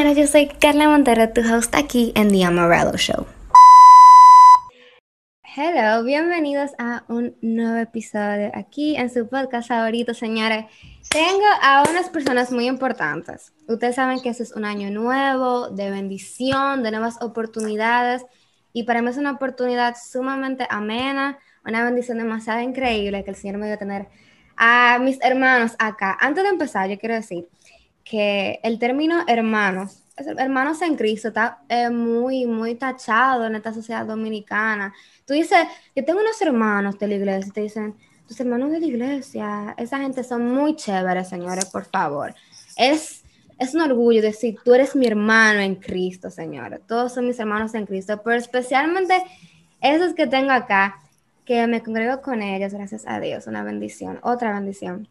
señores, yo soy Carla Montero, tu host aquí en The Amarillo Show. Hello, bienvenidos a un nuevo episodio aquí en su podcast favorito, señores. Tengo a unas personas muy importantes. Ustedes saben que este es un año nuevo, de bendición, de nuevas oportunidades. Y para mí es una oportunidad sumamente amena, una bendición demasiado increíble que el Señor me dio a tener a mis hermanos acá. Antes de empezar, yo quiero decir que el término hermanos, hermanos en Cristo, está eh, muy, muy tachado en esta sociedad dominicana. Tú dices, yo tengo unos hermanos de la iglesia, te dicen, tus hermanos de la iglesia, esa gente son muy chéveres, señores, por favor. Es, es un orgullo decir, tú eres mi hermano en Cristo, señores. Todos son mis hermanos en Cristo, pero especialmente esos que tengo acá, que me congrego con ellos, gracias a Dios, una bendición, otra bendición.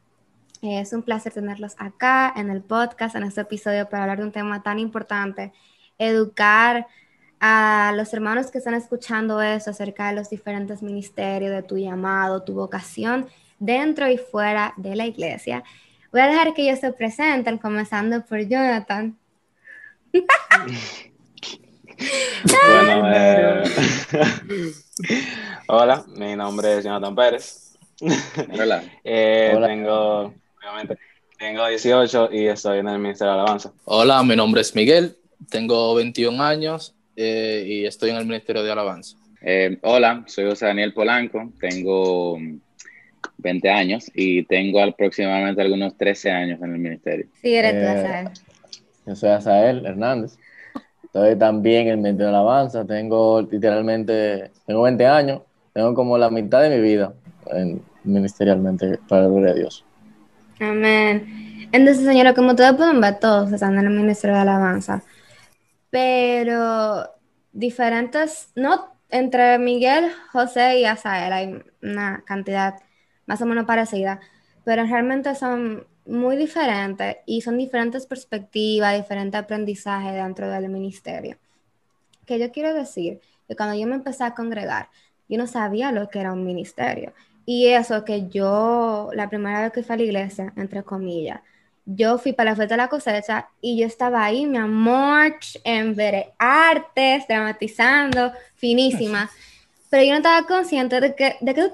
Es un placer tenerlos acá en el podcast, en este episodio, para hablar de un tema tan importante, educar a los hermanos que están escuchando eso acerca de los diferentes ministerios, de tu llamado, tu vocación dentro y fuera de la iglesia. Voy a dejar que ellos se presenten, comenzando por Jonathan. bueno, eh, hola, mi nombre es Jonathan Pérez. Hola. eh, hola. Tengo obviamente. Tengo 18 y estoy en el Ministerio de Alabanza. Hola, mi nombre es Miguel, tengo 21 años eh, y estoy en el Ministerio de Alabanza. Eh, hola, soy José Daniel Polanco, tengo 20 años y tengo aproximadamente algunos 13 años en el ministerio. Sí, eres tú, Azael. Yo soy Azael Hernández. Estoy también en el Ministerio de Alabanza. Tengo literalmente, tengo 20 años. Tengo como la mitad de mi vida en, ministerialmente, para la gloria de Dios. Amén. Entonces, señora, como pueden ver, todos están en el Ministerio de Alabanza, pero diferentes, no entre Miguel, José y Asael hay una cantidad más o menos parecida, pero realmente son muy diferentes y son diferentes perspectivas, diferentes aprendizajes dentro del ministerio. Que yo quiero decir que cuando yo me empecé a congregar, yo no sabía lo que era un ministerio. Y eso que yo, la primera vez que fui a la iglesia, entre comillas, yo fui para la fiesta de la cosecha y yo estaba ahí, mi amor, en ver artes, dramatizando, finísima. Pero yo no estaba consciente de que, de que,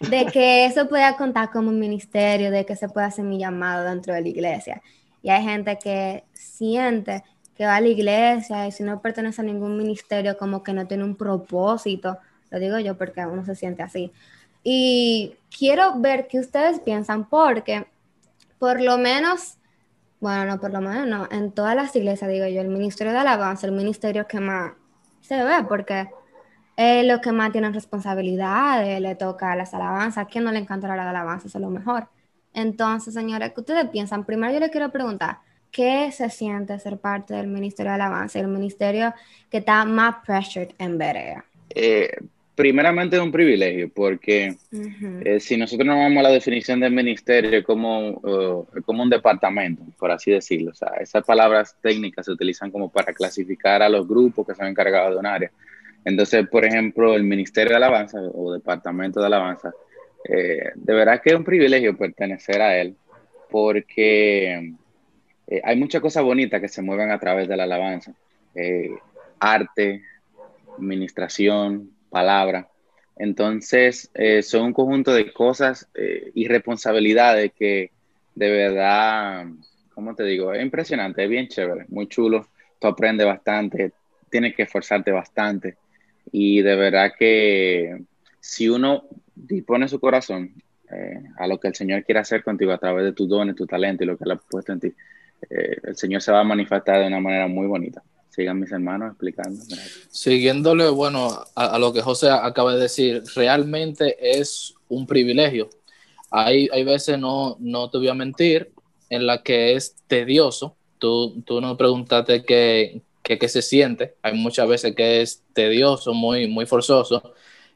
de que eso podía contar como un ministerio, de que se puede hacer mi llamado dentro de la iglesia. Y hay gente que siente que va a la iglesia y si no pertenece a ningún ministerio, como que no tiene un propósito lo digo yo porque uno se siente así. Y quiero ver qué ustedes piensan porque por lo menos, bueno, no por lo menos, no, en todas las iglesias, digo yo, el ministerio de alabanza, el ministerio que más se ve porque es lo que más tiene responsabilidades, le toca las alabanzas, ¿a quién no le encanta la alabanza? Eso es lo mejor. Entonces, señores, ¿qué ustedes piensan? Primero yo le quiero preguntar, ¿qué se siente ser parte del ministerio de alabanza, el ministerio que está más pressured en Berea? Eh, primeramente es un privilegio, porque eh, si nosotros nos vamos a la definición del ministerio como, uh, como un departamento, por así decirlo, o sea, esas palabras técnicas se utilizan como para clasificar a los grupos que son encargados de un área. Entonces, por ejemplo, el Ministerio de Alabanza o Departamento de Alabanza, eh, de verdad que es un privilegio pertenecer a él, porque eh, hay muchas cosas bonitas que se mueven a través de la alabanza. arte, administración, palabra. Entonces, eh, son un conjunto de cosas eh, y responsabilidades que de verdad, ¿cómo te digo? Es impresionante, es bien chévere, muy chulo. Tú aprendes bastante, tienes que esforzarte bastante. Y de verdad que si uno dispone su corazón eh, a lo que el Señor quiere hacer contigo a través de tus dones, tu talento y lo que Él ha puesto en ti, el Señor se va a manifestar de una manera muy bonita sigan mis hermanos explicando. Siguiéndole, bueno, a, lo que José acaba de decir, realmente es un privilegio. Hay, hay veces, no, no te voy a mentir, en la que es tedioso. Tú, tú nos preguntaste qué, qué, se siente. Hay muchas veces que es tedioso, muy, muy forzoso,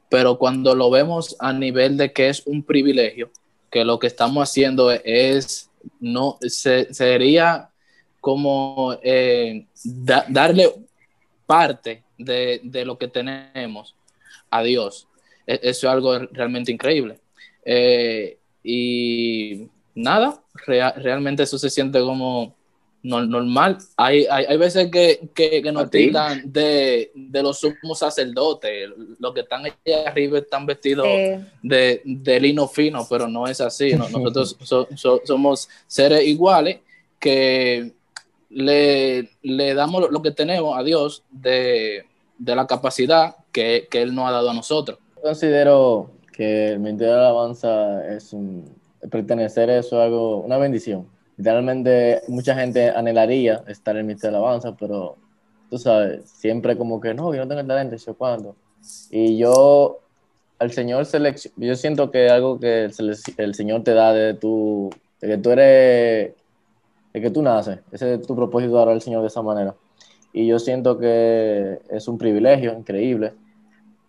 pero cuando lo vemos a nivel de que es un privilegio, que lo que estamos haciendo es, no, se, sería como eh, darle parte de, lo que tenemos a Dios. E, eso es algo realmente increíble. Eh, y nada, realmente eso se siente como normal. Hay, hay, veces que, que, nos tildan de, los sumos sacerdotes. Los que están allá arriba están vestidos de, de, lino fino, pero no es así. Nosotros somos seres iguales que le, le, damos lo que tenemos a Dios de, la capacidad que, Él nos ha dado a nosotros. Considero que el Ministerio de Alabanza es pertenecer eso es algo, una bendición literalmente mucha gente anhelaría estar en el Ministerio de Alabanza, pero tú sabes, siempre como que no, yo no tengo el talento, yo cuándo. Y yo, al Señor yo siento que algo que el, Señor te da de tu, de que tú eres, de que tú naces, ese es tu propósito de al Señor de esa manera. Y yo siento que es un privilegio increíble,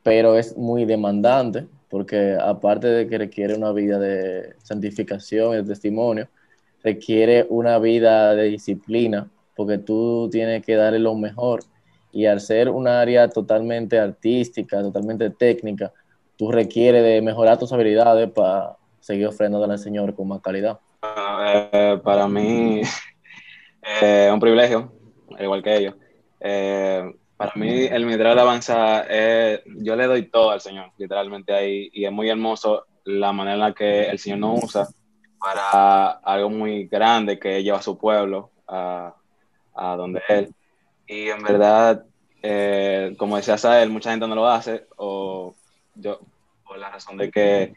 pero es muy demandante, porque aparte de que requiere una vida de santificación y de testimonio, requiere una vida de disciplina, porque tú tienes que darle lo mejor. Y al ser un área totalmente artística, totalmente técnica, tú requieres de mejorar tus habilidades para seguir ofrendando al Señor con más calidad. Eh, para mí es eh, un privilegio, igual que ellos. Eh, para mí el de Avanza, yo le doy todo al Señor, literalmente ahí, y es muy hermoso la manera en la que el Señor nos usa para algo muy grande que lleva a su pueblo a, donde él. Y en verdad, como decía Sael, mucha gente no lo hace, o yo, por la razón de que,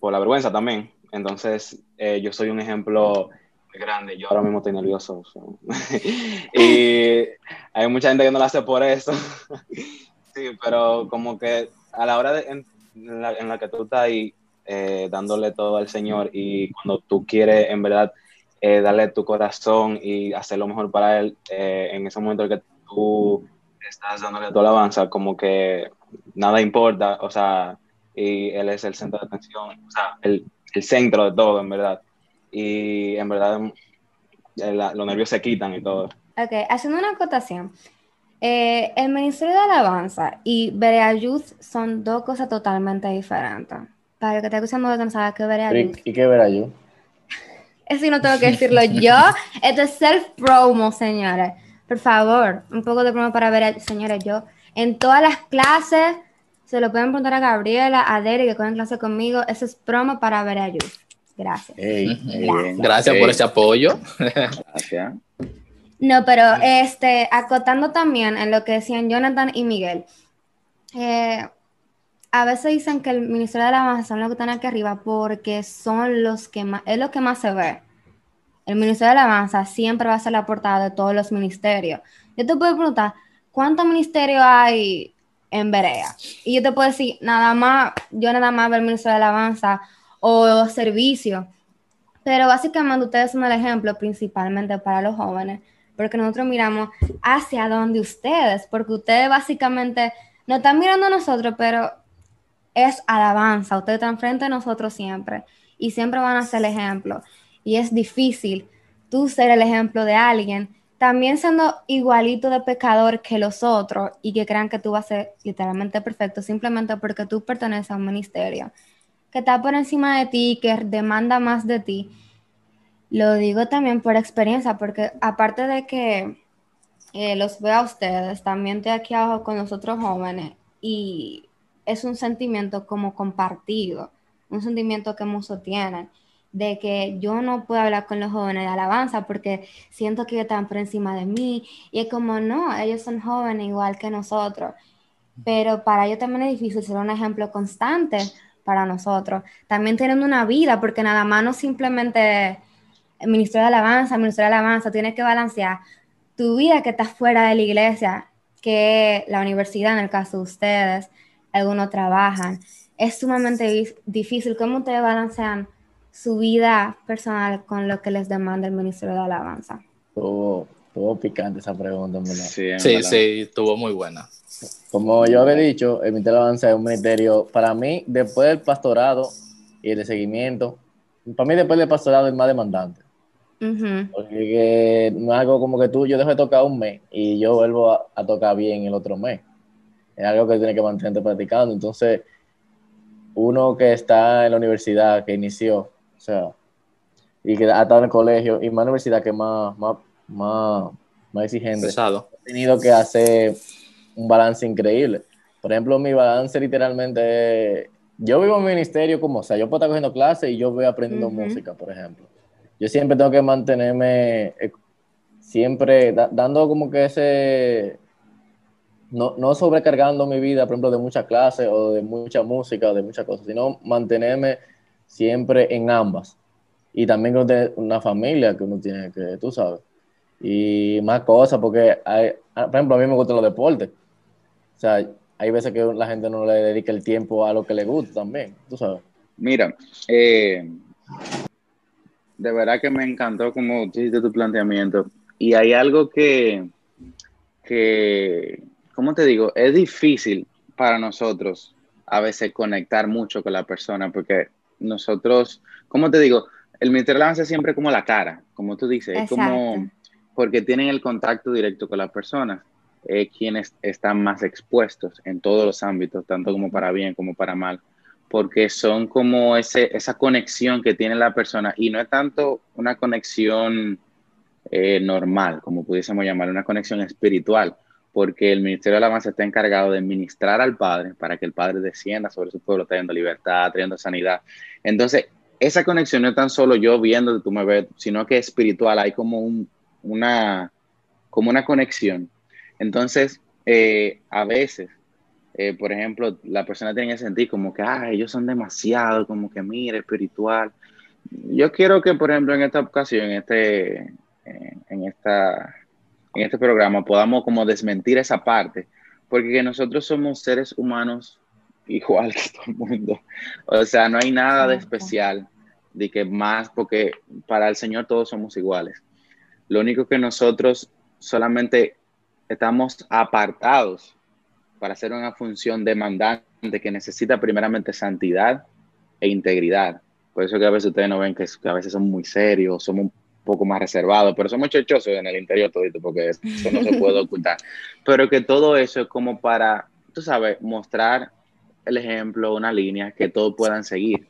por la vergüenza también. Entonces, eh, yo soy un ejemplo grande. Yo ahora mismo estoy nervioso. y hay mucha gente que no lo hace por eso. sí, pero como que a la hora de, en, la, en la que tú estás ahí, eh, dándole todo al Señor y cuando tú quieres en verdad eh, darle tu corazón y hacer lo mejor para Él, eh, en ese momento en que tú estás dándole tu alabanza, como que nada importa, o sea, y Él es el centro de atención, o sea, el, el centro de todo, en verdad. Y en verdad los nervios se quitan y todo. Ok, haciendo una acotación. el Ministerio de Alabanza y Berea Youth son dos cosas totalmente diferentes. Para el que está escuchando no sabe qué verá yo. ¿Y qué verá yo? Eso no tengo que decirlo yo. Esto es self-promo, señores. Por favor, un poco de promo para ver, señores. Yo, en todas las clases, se lo pueden preguntar a Gabriela, a Derek, que cogen clase conmigo. Eso es promo para ver a Gracias. Gracias. por ese apoyo. Gracias. No, pero este, acotando también en lo que decían Jonathan y Miguel. Eh, a veces dicen que el Ministerio de la Alabanza son los que están aquí arriba porque son los que más, es lo que más se ve. El Ministerio de la Alabanza siempre va a ser la portada de todos los ministerios. Yo te puedo preguntar, ¿cuántos ministerios hay en Berea? Y yo te puedo decir, nada más, yo nada más el Ministerio de la Alabanza o servicio. Pero básicamente ustedes son el ejemplo principalmente para los jóvenes, porque nosotros miramos hacia donde ustedes, porque ustedes básicamente no están mirando a nosotros, pero es alabanza. Ustedes están frente a nosotros siempre y siempre van a ser el ejemplo. Y es difícil tú ser el ejemplo de alguien, también siendo igualito de pecador que los otros y que crean que tú vas a ser literalmente perfecto simplemente porque tú perteneces a un ministerio que está por encima de ti, que demanda más de ti. Lo digo también por experiencia, porque aparte de que eh, los veo a ustedes, también estoy aquí abajo con los otros jóvenes y es un sentimiento como compartido, un sentimiento que muchos tienen, de que yo no puedo hablar con los jóvenes de alabanza porque siento que están por encima de mí y es como, no, ellos son jóvenes igual que nosotros, pero para ellos también es difícil ser un ejemplo constante para nosotros. También tienen una vida porque nada más no simplemente el Ministerio de Alabanza, el Ministerio de Alabanza, tienes que balancear tu vida que está fuera de la iglesia, que la universidad en el caso de ustedes, algunos trabajan. Es sumamente difícil. ¿Cómo ustedes balancean su vida personal con lo que les demanda el Ministerio de Alabanza? Estuvo, picante esa pregunta, Sí, sí, sí, estuvo muy buena. Como yo había dicho, el Ministerio de Alabanza es un ministerio, para mí, después del pastorado y el seguimiento, para mí después del pastorado es más demandante. Porque no es algo como que tú, yo dejo de tocar un mes y yo vuelvo a tocar bien el otro mes es algo que tiene que mantenerte practicando. Entonces, uno que está en la universidad, que inició, sea, y que ha estado en el colegio y más universidad que más, más, más, más exigente. Pesado. He tenido que hacer un balance increíble. Por ejemplo, mi balance literalmente es, yo vivo en ministerio como, o sea, yo puedo estar cogiendo clases y yo voy aprendiendo música, por ejemplo. Yo siempre tengo que mantenerme, eh, siempre da- dando como que ese, no, no sobrecargando mi vida, por ejemplo, de muchas clases o de mucha música o de muchas cosas, sino mantenerme siempre en ambas. Y también con tener una familia que uno tiene que, tú sabes, y más cosas, porque, hay, ah, por ejemplo, a mí me gustan los deportes. O sea, hay veces que la gente no le dedica el tiempo a lo que le gusta también, tú sabes. Mira, eh, de verdad que me encantó como hiciste tu planteamiento. Y hay algo que, que, ¿cómo te digo? Es difícil para nosotros a veces conectar mucho con la persona porque nosotros, ¿cómo te digo? El Ministerio de la Alabanza es siempre como la cara, como tú dices, es como porque tienen el contacto directo con las personas, eh, quienes están más expuestos en todos los ámbitos, tanto como para bien como para mal porque son como ese, esa conexión que tiene la persona y no es tanto una conexión eh, normal, como pudiésemos llamar, una conexión espiritual, porque el Ministerio de Alabanza está encargado de ministrar al Padre para que el Padre descienda sobre su pueblo, trayendo libertad, trayendo sanidad. Entonces, esa conexión no es tan solo yo viendo que tú me ves, sino que es espiritual, hay como, un, una, como una conexión. Entonces, eh, a veces eh, por ejemplo, la persona tiene que sentir como que, ah, ellos son demasiado, como que, mire, espiritual. Yo quiero que, por ejemplo, en esta ocasión, en este, en esta, en este programa, podamos como desmentir esa parte, porque nosotros somos seres humanos igual que todo el mundo. O sea, no hay nada de especial, de que más, porque para el Señor todos somos iguales. Lo único que nosotros solamente estamos apartados para hacer una función demandante que necesita primeramente santidad e integridad. Por eso que a veces ustedes no ven que, que a veces somos muy serios, somos un poco más reservados, pero somos chochosos en el interior todito, porque eso no se puede ocultar. Pero que todo eso es como para, tú sabes, mostrar el ejemplo, una línea que todos puedan seguir.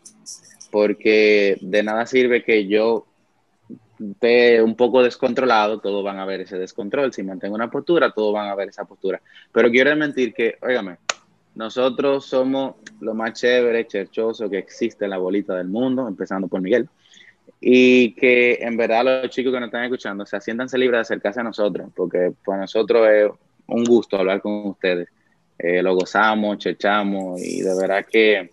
Porque de nada sirve que yo esté un poco descontrolado, todos van a ver ese descontrol. Si mantengo una postura, todos van a ver esa postura. Pero quiero mentir que, óigame, nosotros somos lo más chévere, cherchoso que existe en la bolita del mundo, empezando por Miguel. Y que en verdad los chicos que nos están escuchando, se siéntanse libres de acercarse a nosotros, porque para nosotros es un gusto hablar con ustedes. Eh, lo gozamos, chechamos y de verdad que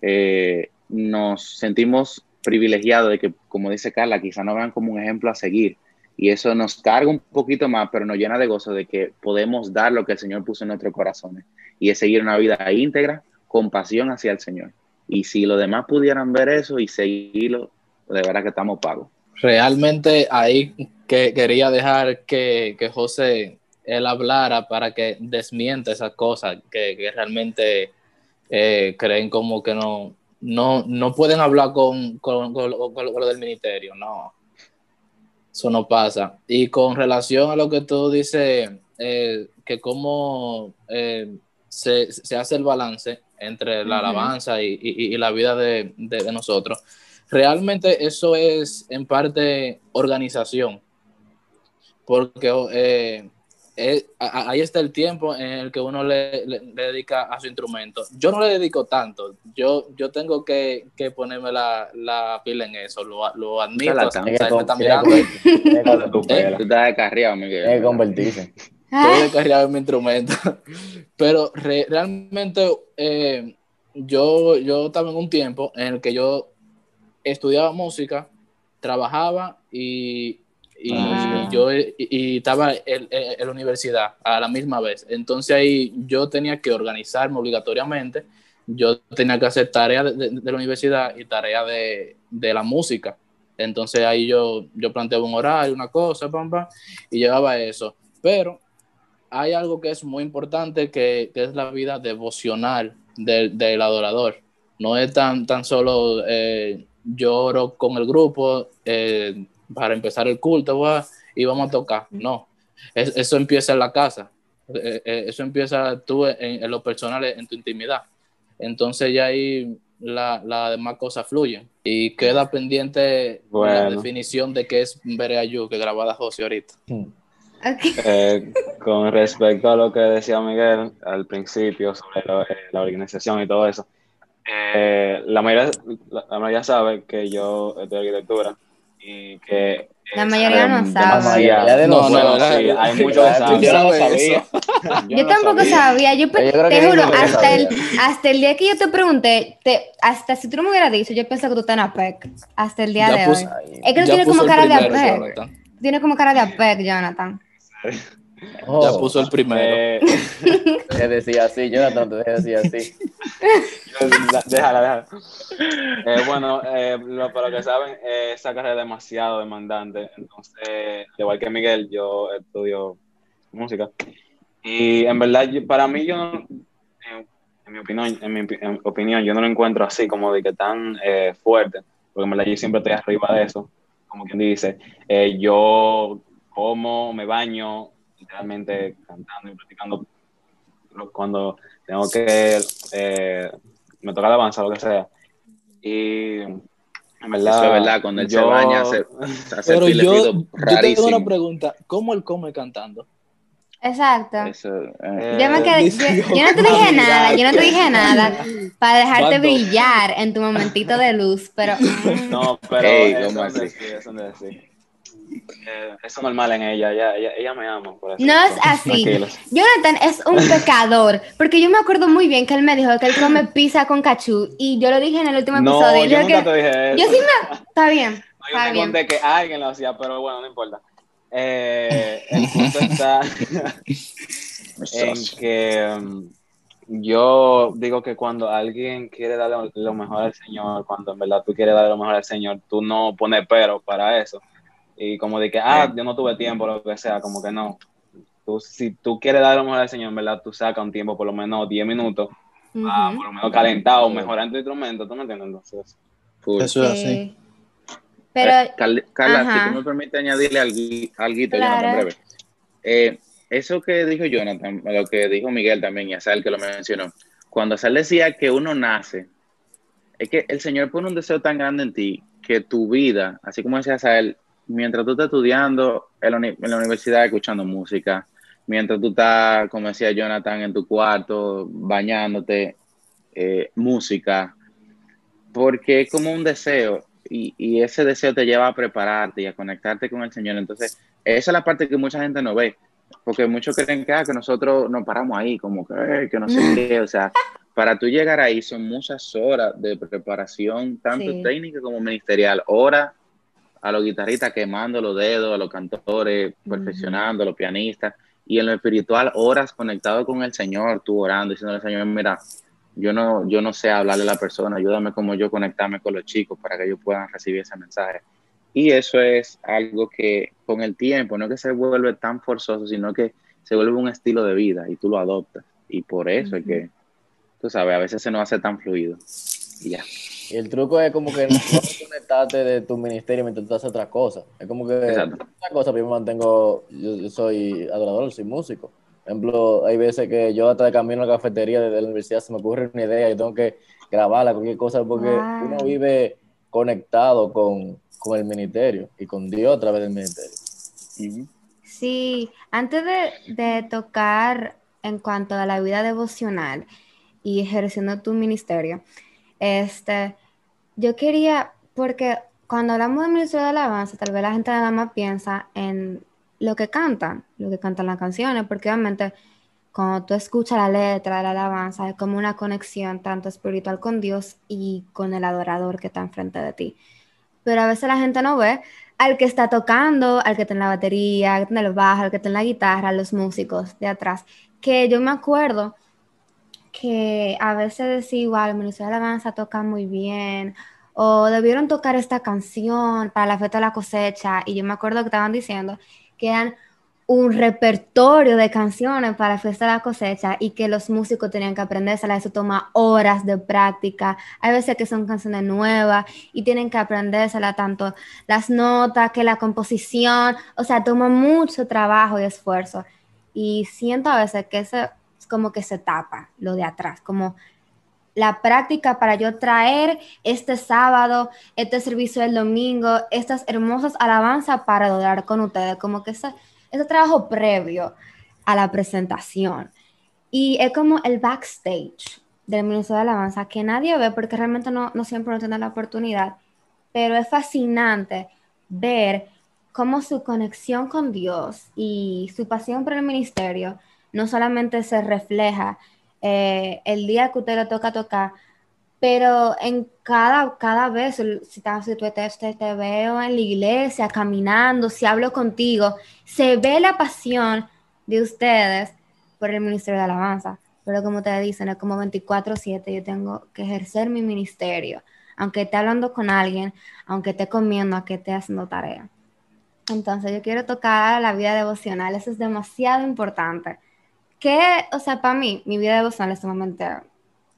eh, nos sentimos privilegiados de que, como dice Carla, quizá nos vean como un ejemplo a seguir. Y eso nos carga un poquito más, pero nos llena de gozo de que podemos dar lo que el Señor puso en nuestros corazones. Y es seguir una vida íntegra, con pasión hacia el Señor. Y si los demás pudieran ver eso y seguirlo, de verdad que estamos pagos. Realmente ahí que quería dejar que, que José él hablara para que desmienta esas cosas que, que realmente eh, creen como que no, no, no pueden hablar con, con, con, con, con lo del ministerio, no. Eso no pasa. Y con relación a lo que tú dices, eh, que cómo eh, se, se, hace el balance entre la uh -huh. alabanza y, y, y, la vida de, de, de, nosotros, realmente eso es en parte organización. Porque eh, eh, ahí está el tiempo en el que uno le, le, le, dedica a su instrumento. Yo no le dedico tanto, yo, yo tengo que, que ponerme la, la, pila en eso, lo, lo admito. O sea, me está mirando. Tú estás descarriado, Miguel. Hay que convertirse. Estoy descarriado en mi instrumento. Pero re, realmente eh, yo, yo estaba en un tiempo en el que yo estudiaba música, trabajaba y, y, ah. yo y, y estaba en, en, la universidad a la misma vez. Entonces ahí yo tenía que organizarme obligatoriamente. Yo tenía que hacer tareas de, de, de, la universidad y tareas de, de, la música. Entonces ahí yo, yo planteaba un horario, una cosa, pam, pam, y llevaba eso. Pero hay algo que es muy importante que, que es la vida devocional del, del, adorador. No es tan, tan solo eh, yo oro con el grupo, eh, para empezar el culto ¿va? y vamos a tocar. No, es, eso empieza en la casa, eh, eso empieza tú en, en, lo personal, en tu intimidad. Entonces ya ahí la, la demás cosas fluyen. Y queda pendiente la definición de qué es Bereayu, que grabada José ahorita. Ok. Eh, con respecto a lo que decía Miguel al principio sobre eh, la organización y todo eso, eh, la, mayoría, la, la mayoría sabe que yo estudio arquitectura y que... La es mayoría no sabe. demasiado- La mayoría de No, no, la- sí, hay muchos que saben. yo no sabía. No tampoco sabía, yo, te juro, hasta el, hasta el día que yo te pregunté, te, hasta si tú no me hubieras dicho, yo pensé que tú estás en APEC, hasta el día Ya de puse- hoy. Es que tú tienes como cara de APEC, Jonathan. tienes como cara de APEC, Jonathan. Oh, Ya puso el primero. Eh, Te decía así, Jonathan te decía así. Déjala, déjala. Eh, bueno, eh, lo, para lo que saben, eh, esa carrera es demasiado demandante. Entonces, al igual que Miguel, yo estudio música. Y en verdad, para mí, yo no, en, mi opinión, en mi en opinión, yo no lo encuentro así como de que tan eh, fuerte. Porque en verdad yo siempre estoy arriba de eso. Como quien dice, Eh, yo como, me baño, literalmente cantando y practicando cuando tengo que eh, me toca alabanza o lo que sea y en verdad Eso es verdad, cuando él se yo- baña, hace, hace Pero pile yo, yo tengo una pregunta. ¿Cómo él come cantando? Exacto. Eso, eh, Eh, Yo, me quedé, yo, yo no te dije nada, yo no te dije nada para dejarte brillar en tu momentito de luz, pero mm, no pero Ey, eso eso no es así. Eh, eso es normal en ella, ella, ella, ella me ama por eso. no es así. tranquilos. Jonathan es un pecador, porque yo me acuerdo muy bien que él me dijo que él come pizza con cachú y yo lo dije en el último no episodio. yo dijo nunca que- te dije eso yo sí me... Está bien, No, yo está te bien. conté que alguien lo hacía pero bueno no importa Eh, el punto está en que um, yo digo que cuando alguien quiere darle lo mejor al Señor, cuando en verdad tú quieres darle lo mejor al Señor, tú no pones pero para eso. Y como de que, ah, yo no tuve tiempo, lo que sea, como que no. Tú, si tú quieres darle lo mejor al Señor, en verdad, tú sacas un tiempo, por lo menos 10 minutos, ah, por lo menos calentado, mejorando tu instrumento, ¿tú me entiendes? Entonces. Eso es así. Sí. Pero, Eh, Carla, Ajá. si tú me permites añadirle algo, Claro. Jonathan, breve. Eh, eso que dijo Jonathan, lo que dijo Miguel también, y Azael que lo mencionó, cuando Azael decía que uno nace, es que el Señor pone un deseo tan grande en ti que tu vida, así como decía Azael, mientras tú estás estudiando en la, uni- en la universidad escuchando música, mientras tú estás, como decía Jonathan, en tu cuarto bañándote, eh, música, porque es como un deseo y, y ese deseo te lleva a prepararte y a conectarte con el Señor. Entonces, esa es la parte que mucha gente no ve, porque muchos creen que, ah, que nosotros nos paramos ahí, como que, "Eh, que no sé qué, o sea, para tú llegar ahí son muchas horas de preparación, tanto Sí. técnica como ministerial, horas a los guitarristas quemando los dedos, a los cantores perfeccionando, a los pianistas, y en lo espiritual, horas conectado con el Señor, tú orando, diciéndole al Señor, mira, yo no, yo no sé hablarle a la persona, ayúdame como yo conectarme con los chicos para que ellos puedan recibir ese mensaje. Y eso es algo que con el tiempo, no que se vuelve tan forzoso, sino que se vuelve un estilo de vida y tú lo adoptas. Y por eso es que, tú sabes, a veces se nos hace tan fluido. Y ya. Y el truco es como que no conectarte de tu ministerio mientras tú haces otra cosa. Es como que Exacto. otra cosa, yo mantengo, yo, yo soy adorador, soy músico. Por ejemplo, hay veces que yo hasta de camino a la cafetería de la universidad se me ocurre una idea y tengo que grabarla, cualquier cosa, porque Wow. uno vive conectado con, con el ministerio y con Dios a través del ministerio. Sí, antes de, de tocar en cuanto a la vida devocional y ejerciendo tu ministerio, este, yo quería, porque cuando hablamos de ministerio de alabanza, tal vez la gente nada más piensa en lo que cantan, lo que cantan las canciones, porque obviamente cuando tú escuchas la letra de la alabanza es como una conexión tanto espiritual con Dios y con el adorador que está enfrente de ti. Pero a veces la gente no ve al que está tocando, al que está en la batería, al que está en el bajo, al que está la guitarra, los músicos de atrás. Que yo me acuerdo que a veces decía igual, el Ministerio de Alabanza toca muy bien, o debieron tocar esta canción para la fiesta de la cosecha, y yo me acuerdo que estaban diciendo que eran un repertorio de canciones para la fiesta de la cosecha y que los músicos tenían que aprendérselas, eso toma horas de práctica, hay veces que son canciones nuevas y tienen que aprendérselas tanto las notas que la composición, o sea, toma mucho trabajo y esfuerzo y siento a veces que eso como que se tapa lo de atrás, como la práctica para yo traer este sábado, este servicio del domingo, estas hermosas alabanzas para adorar con ustedes, como que ese, ese trabajo previo a la presentación. Y es como el backstage del Ministerio de Alabanza que nadie ve porque realmente no, no siempre no tiene la oportunidad, pero es fascinante ver cómo su conexión con Dios y su pasión por el ministerio no solamente se refleja eh, el día que usted le toca tocar, pero en cada, cada vez, si, si tú te, te, veo en la iglesia, caminando, si hablo contigo, se ve la pasión de ustedes por el ministerio de alabanza. Pero como te dicen, es como 24/7, yo tengo que ejercer mi ministerio, aunque esté hablando con alguien, aunque esté comiendo, aunque esté haciendo tarea. Entonces yo quiero tocar la vida devocional, eso es demasiado importante. Que, o sea, para mí, mi vida devocional es sumamente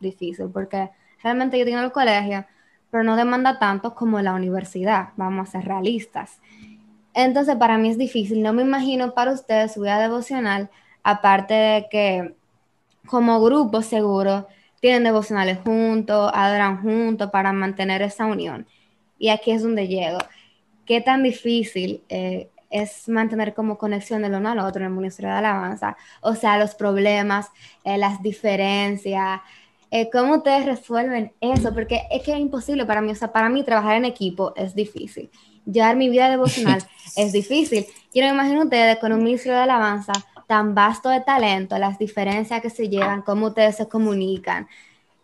difícil, porque realmente yo tengo el colegio, pero no demanda tanto como la universidad, vamos a ser realistas. Entonces, para mí es difícil, no me imagino para ustedes su vida devocional, aparte de que como grupo seguro tienen devocionales juntos, adoran juntos para mantener esa unión. Y aquí es donde llego. ¿Qué tan difícil eh, es mantener como conexión del uno al otro en el Ministerio de Alabanza? O sea, los problemas, eh, las diferencias, eh, ¿cómo ustedes resuelven eso? Porque es que es imposible para mí, o sea, para mí trabajar en equipo es difícil. Llevar mi vida devocional es difícil. Yo no me imagino ustedes con un Ministerio de Alabanza tan vasto de talento, las diferencias que se llevan, cómo ustedes se comunican,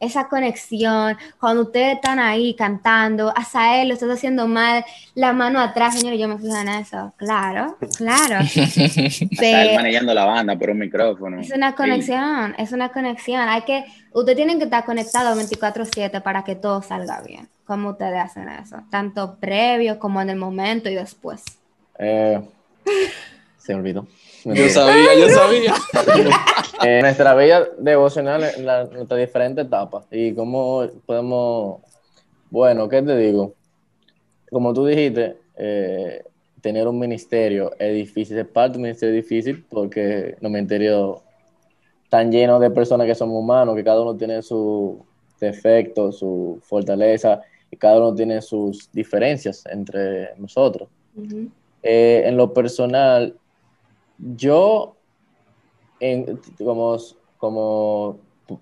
esa conexión, cuando ustedes están ahí cantando, a él lo estás haciendo mal, la mano atrás, señor, yo me fijo en eso. Claro, claro. Pero, manejando la banda por un micrófono. Es una conexión, es una conexión. Hay que, ustedes tienen que estar conectados 24/7 para que todo salga bien. ¿Cómo ustedes hacen eso? Tanto previo como en el momento y después. Eh, se me olvidó. Yo sabía, yo sabía. eh, nuestra vida devocional en la, nuestras diferentes etapas y cómo podemos, bueno, ¿qué te digo? Como tú dijiste, eh, tener un ministerio es difícil, es parte de un ministerio difícil porque los ministerios están llenos de personas que somos humanos, que cada uno tiene su defecto, su fortaleza y cada uno tiene sus diferencias entre nosotros. eh, en lo personal, yo, en, como, como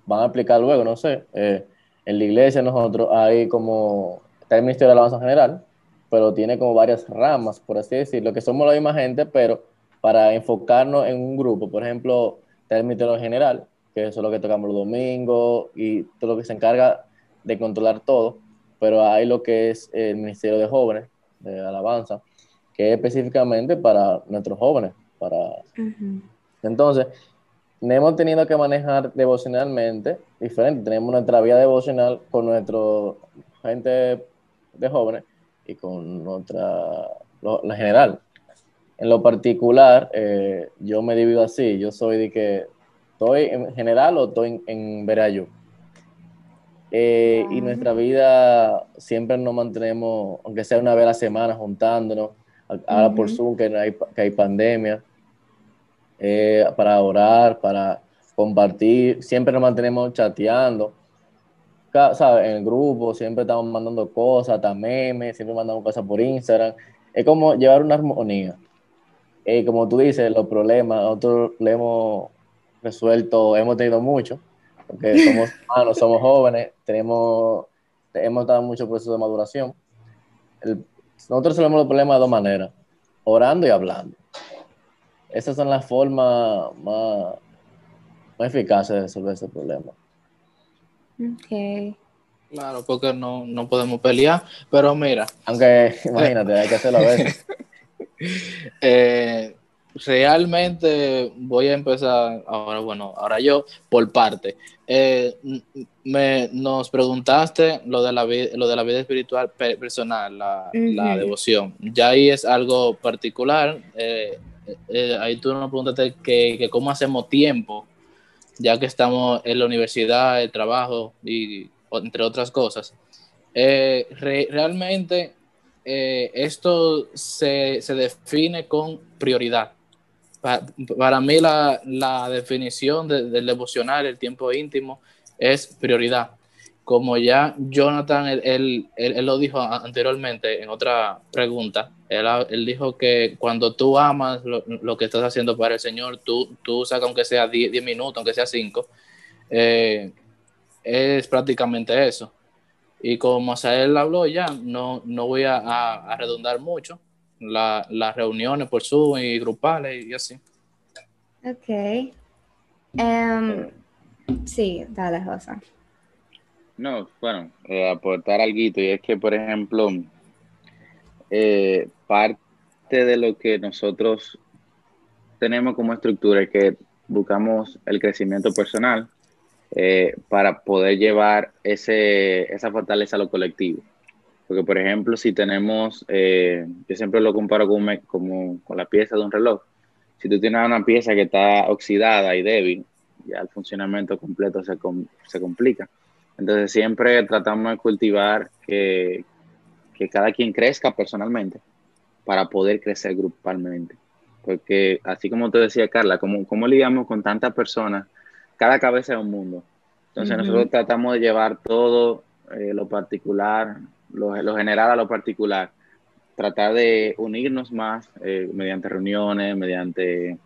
van a explicar luego, no sé, eh, en la iglesia nosotros hay como, está el Ministerio de Alabanza General, pero tiene como varias ramas, por así decirlo, que somos la misma gente, pero para enfocarnos en un grupo, por ejemplo, está el Ministerio General, que eso es lo que tocamos los domingos y todo lo que se encarga de controlar todo, pero hay lo que es el Ministerio de Jóvenes, de Alabanza, que es específicamente para nuestros jóvenes, para... Entonces, hemos tenido que manejar devocionalmente diferente. Tenemos nuestra vida devocional con nuestro gente de jóvenes y con nuestra, la general. En lo particular, eh, yo me divido así. Yo soy de que estoy en general o estoy en, en eh, Y nuestra vida siempre nos mantenemos, aunque sea una vez a la semana, juntándonos. Ahora por Zoom, que hay, que hay pandemia eh, para orar, para compartir. Siempre nos mantenemos chateando. ¿sabes? En el grupo siempre estamos mandando cosas, hasta memes, siempre mandamos cosas por Instagram. Es como llevar una armonía. Y como tú dices, los problemas, nosotros le hemos resuelto, hemos tenido mucho, porque somos humanos, somos jóvenes, tenemos, hemos dado mucho proceso de maduración. nosotros resolvemos los problemas de dos maneras, orando y hablando. Esas son las formas más, más eficaces de resolver ese problema. Ok. Claro, porque no, no podemos pelear, pero mira. Aunque, imagínate, hay que hacerlo a veces. eh, realmente voy a empezar ahora, bueno, ahora yo por parte. Eh, me, nos preguntaste lo de la, lo de la vida espiritual personal, la, la devoción. Ya ahí es algo particular. Eh, eh, ahí tú nos preguntaste que, cómo hacemos tiempo, ya que estamos en la universidad, el trabajo y entre otras cosas. Eh, realmente eh, esto se, define con prioridad. para mí la, definición del devocional, el tiempo íntimo, es prioridad. Como ya Jonathan, él, él, lo dijo anteriormente en otra pregunta, él, dijo que cuando tú amas lo, que estás haciendo para el Señor, tú, tú sacas aunque sea 10 minutos, aunque sea 5, eh, es prácticamente eso. Y como él habló ya, no, no voy a, redundar mucho las reuniones por Zoom y grupales y así. Ok. Um, sí, dale, Rosa. No, bueno, eh, aportar algo, y es que, por ejemplo, eh, parte de lo que nosotros tenemos como estructura es que buscamos el crecimiento personal eh, para poder llevar ese, esa fortaleza a lo colectivo. Porque, por ejemplo, si tenemos, yo siempre lo comparo con, como, con la pieza de un reloj. Si tú tienes una pieza que está oxidada y débil, ya el funcionamiento completo se, se complica. Entonces siempre tratamos de cultivar que, que cada quien crezca personalmente para poder crecer grupalmente. Porque así como te decía Carla, como, como lidiamos con tantas personas, cada cabeza es un mundo. Entonces nosotros tratamos de llevar todo eh, lo particular, lo, lo, general a lo particular. Tratar de unirnos más eh, mediante reuniones, mediante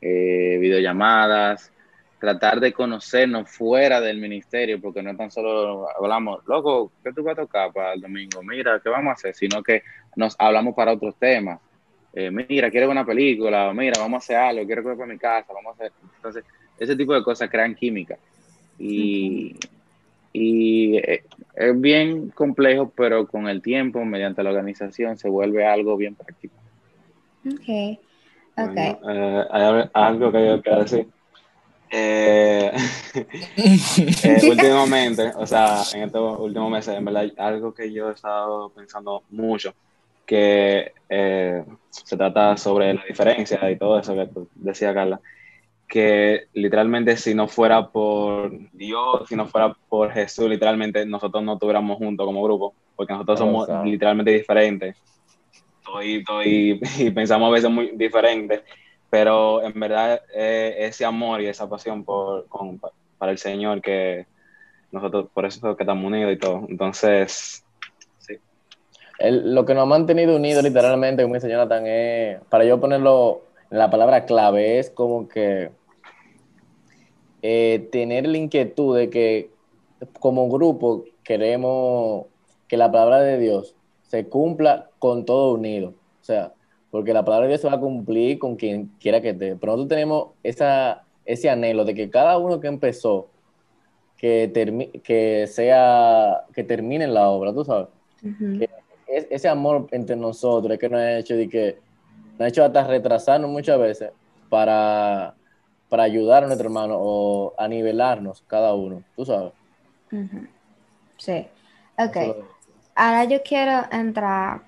eh, videollamadas, tratar de conocernos fuera del ministerio, porque no tan solo hablamos, loco, ¿qué tú vas a tocar para el domingo? Mira, ¿qué vamos a hacer? Sino que nos hablamos para otros temas. Eh, mira, quiero ver una película, mira, vamos a hacer algo, quiero comer para mi casa, vamos a hacer. Entonces, ese tipo de cosas crean química. Y, y eh, es bien complejo, pero con el tiempo, mediante la organización, se vuelve algo bien práctico. Ok. Ok. Eh, hay algo que yo quiero decir eh, eh, últimamente, o sea, en estos últimos meses, en verdad, algo que yo he estado pensando mucho, que eh, se trata sobre la diferencia y todo eso que decía Carla, que literalmente si no fuera por Dios, si no fuera por Jesús, literalmente nosotros no estuviéramos juntos como grupo, porque nosotros somos literalmente diferentes. y pensamos a veces muy diferentes pero en verdad eh, ese amor y esa pasión por, para el Señor que nosotros, por eso que estamos unidos y todo. Entonces, sí. lo que nos ha mantenido unidos literalmente, como dice Jonathan, es, para yo ponerlo en la palabra clave, es como que eh, tener la inquietud de que como grupo queremos que la palabra de Dios se cumpla con todo unido. O sea, porque la palabra de Dios se va a cumplir con quien quiera que esté. Pero nosotros tenemos esa, ese anhelo de que cada uno que empezó, que, que, sea, que termine la obra, tú sabes. ese amor entre nosotros es que nos ha hecho, de que, nos ha hecho hasta retrasarnos muchas veces para, para ayudar a nuestro hermano o a nivelarnos cada uno, tú sabes. Sí. Ok. Ahora yo quiero entrar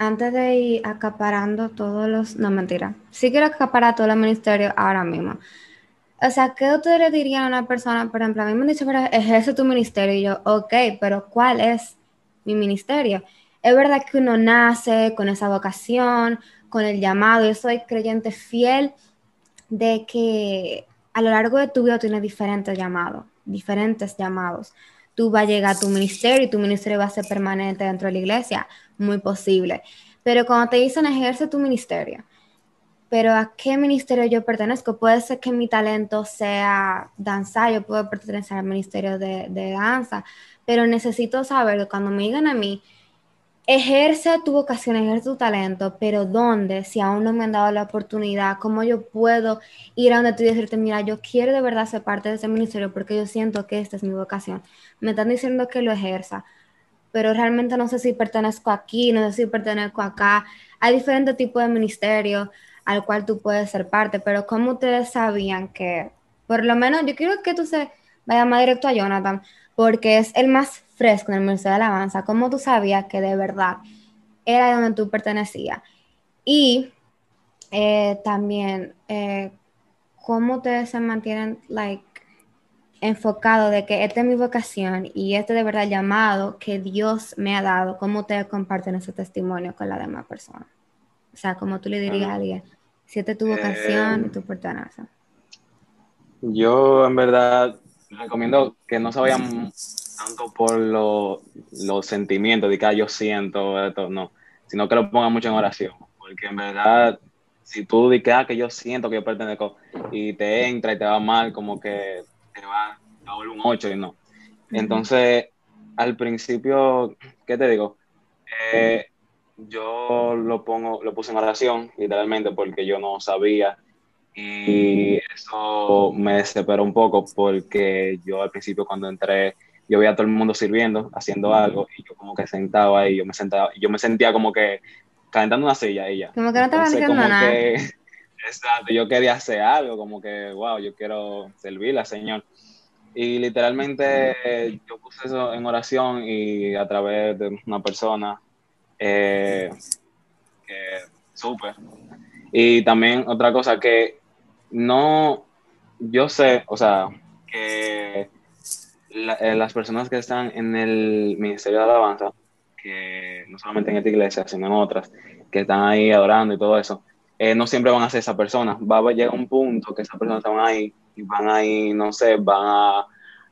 antes de ir acaparando todos los, no mentira, sí quiero acaparar todo el ministerio ahora mismo. O sea, ¿qué usted le diría a una persona, por ejemplo, a mí me han dicho, ejerce tu ministerio, y yo, ok, pero ¿cuál es mi ministerio? Es verdad que uno nace con esa vocación, con el llamado, yo soy creyente fiel de que a lo largo de tu vida tienes diferentes llamados, diferentes llamados. Tú vas a llegar a tu ministerio y tu ministerio va a ser permanente dentro de la iglesia, muy posible. Pero cuando te dicen ejerce tu ministerio, pero ¿a qué ministerio yo pertenezco? Puede ser que mi talento sea danza, yo puedo pertenecer al ministerio de, danza, pero necesito saber que cuando me digan a mí, ejerce tu vocación, ejerce tu talento, pero ¿dónde? Si aún no me han dado la oportunidad, ¿cómo yo puedo ir a donde tú y decirte, mira, yo quiero de verdad ser parte de ese ministerio porque yo siento que esta es mi vocación? Me están diciendo que lo ejerza, pero realmente no sé si pertenezco aquí, no sé si pertenezco acá. Hay diferentes tipos de ministerios al cual tú puedes ser parte, pero ¿cómo ustedes sabían que, por lo menos yo quiero que tú se vaya más directo a Jonathan, porque es el más fresco en el Ministerio de Alabanza, ¿cómo tú sabías que de verdad era donde tú pertenecías? Y eh, también, eh, ¿cómo ustedes se mantienen, like, enfocado de que esta es mi vocación y este de verdad llamado que Dios me ha dado, ¿cómo ustedes comparten ese testimonio con la demás persona? O sea, como tú le dirías a alguien, si esta es tu vocación y tu Yo en verdad recomiendo que no se vayan tanto por los sentimientos de que ah, yo siento esto, no, sino que lo ponga mucho en oración, porque en verdad, si tú dices ah, que yo siento que yo pertenezco y te entra y te va mal, como que te va, a volver un 8 y no. Entonces, al principio, ¿qué te digo? Eh, yo lo pongo, lo puse en oración, literalmente, porque yo no sabía y eso me desesperó un poco porque yo al principio cuando entré yo veía a todo el mundo sirviendo, haciendo algo y yo como que sentaba ahí, yo me sentaba, yo me sentía como que calentando una silla y ya. Como que no estaba haciendo nada. exacto, yo quería hacer algo, como que, wow, yo quiero servirle Señor. Y literalmente yo puse eso en oración y a través de una persona eh, que supe. Y también otra cosa que no, yo sé, o sea, que eh, las personas que están en el Ministerio de Alabanza, que no solamente en esta iglesia, sino en otras, que están ahí adorando y todo eso, eh, no siempre van a ser esa persona. Va a llegar un punto que esas personas están ahí y van ahí, no sé, van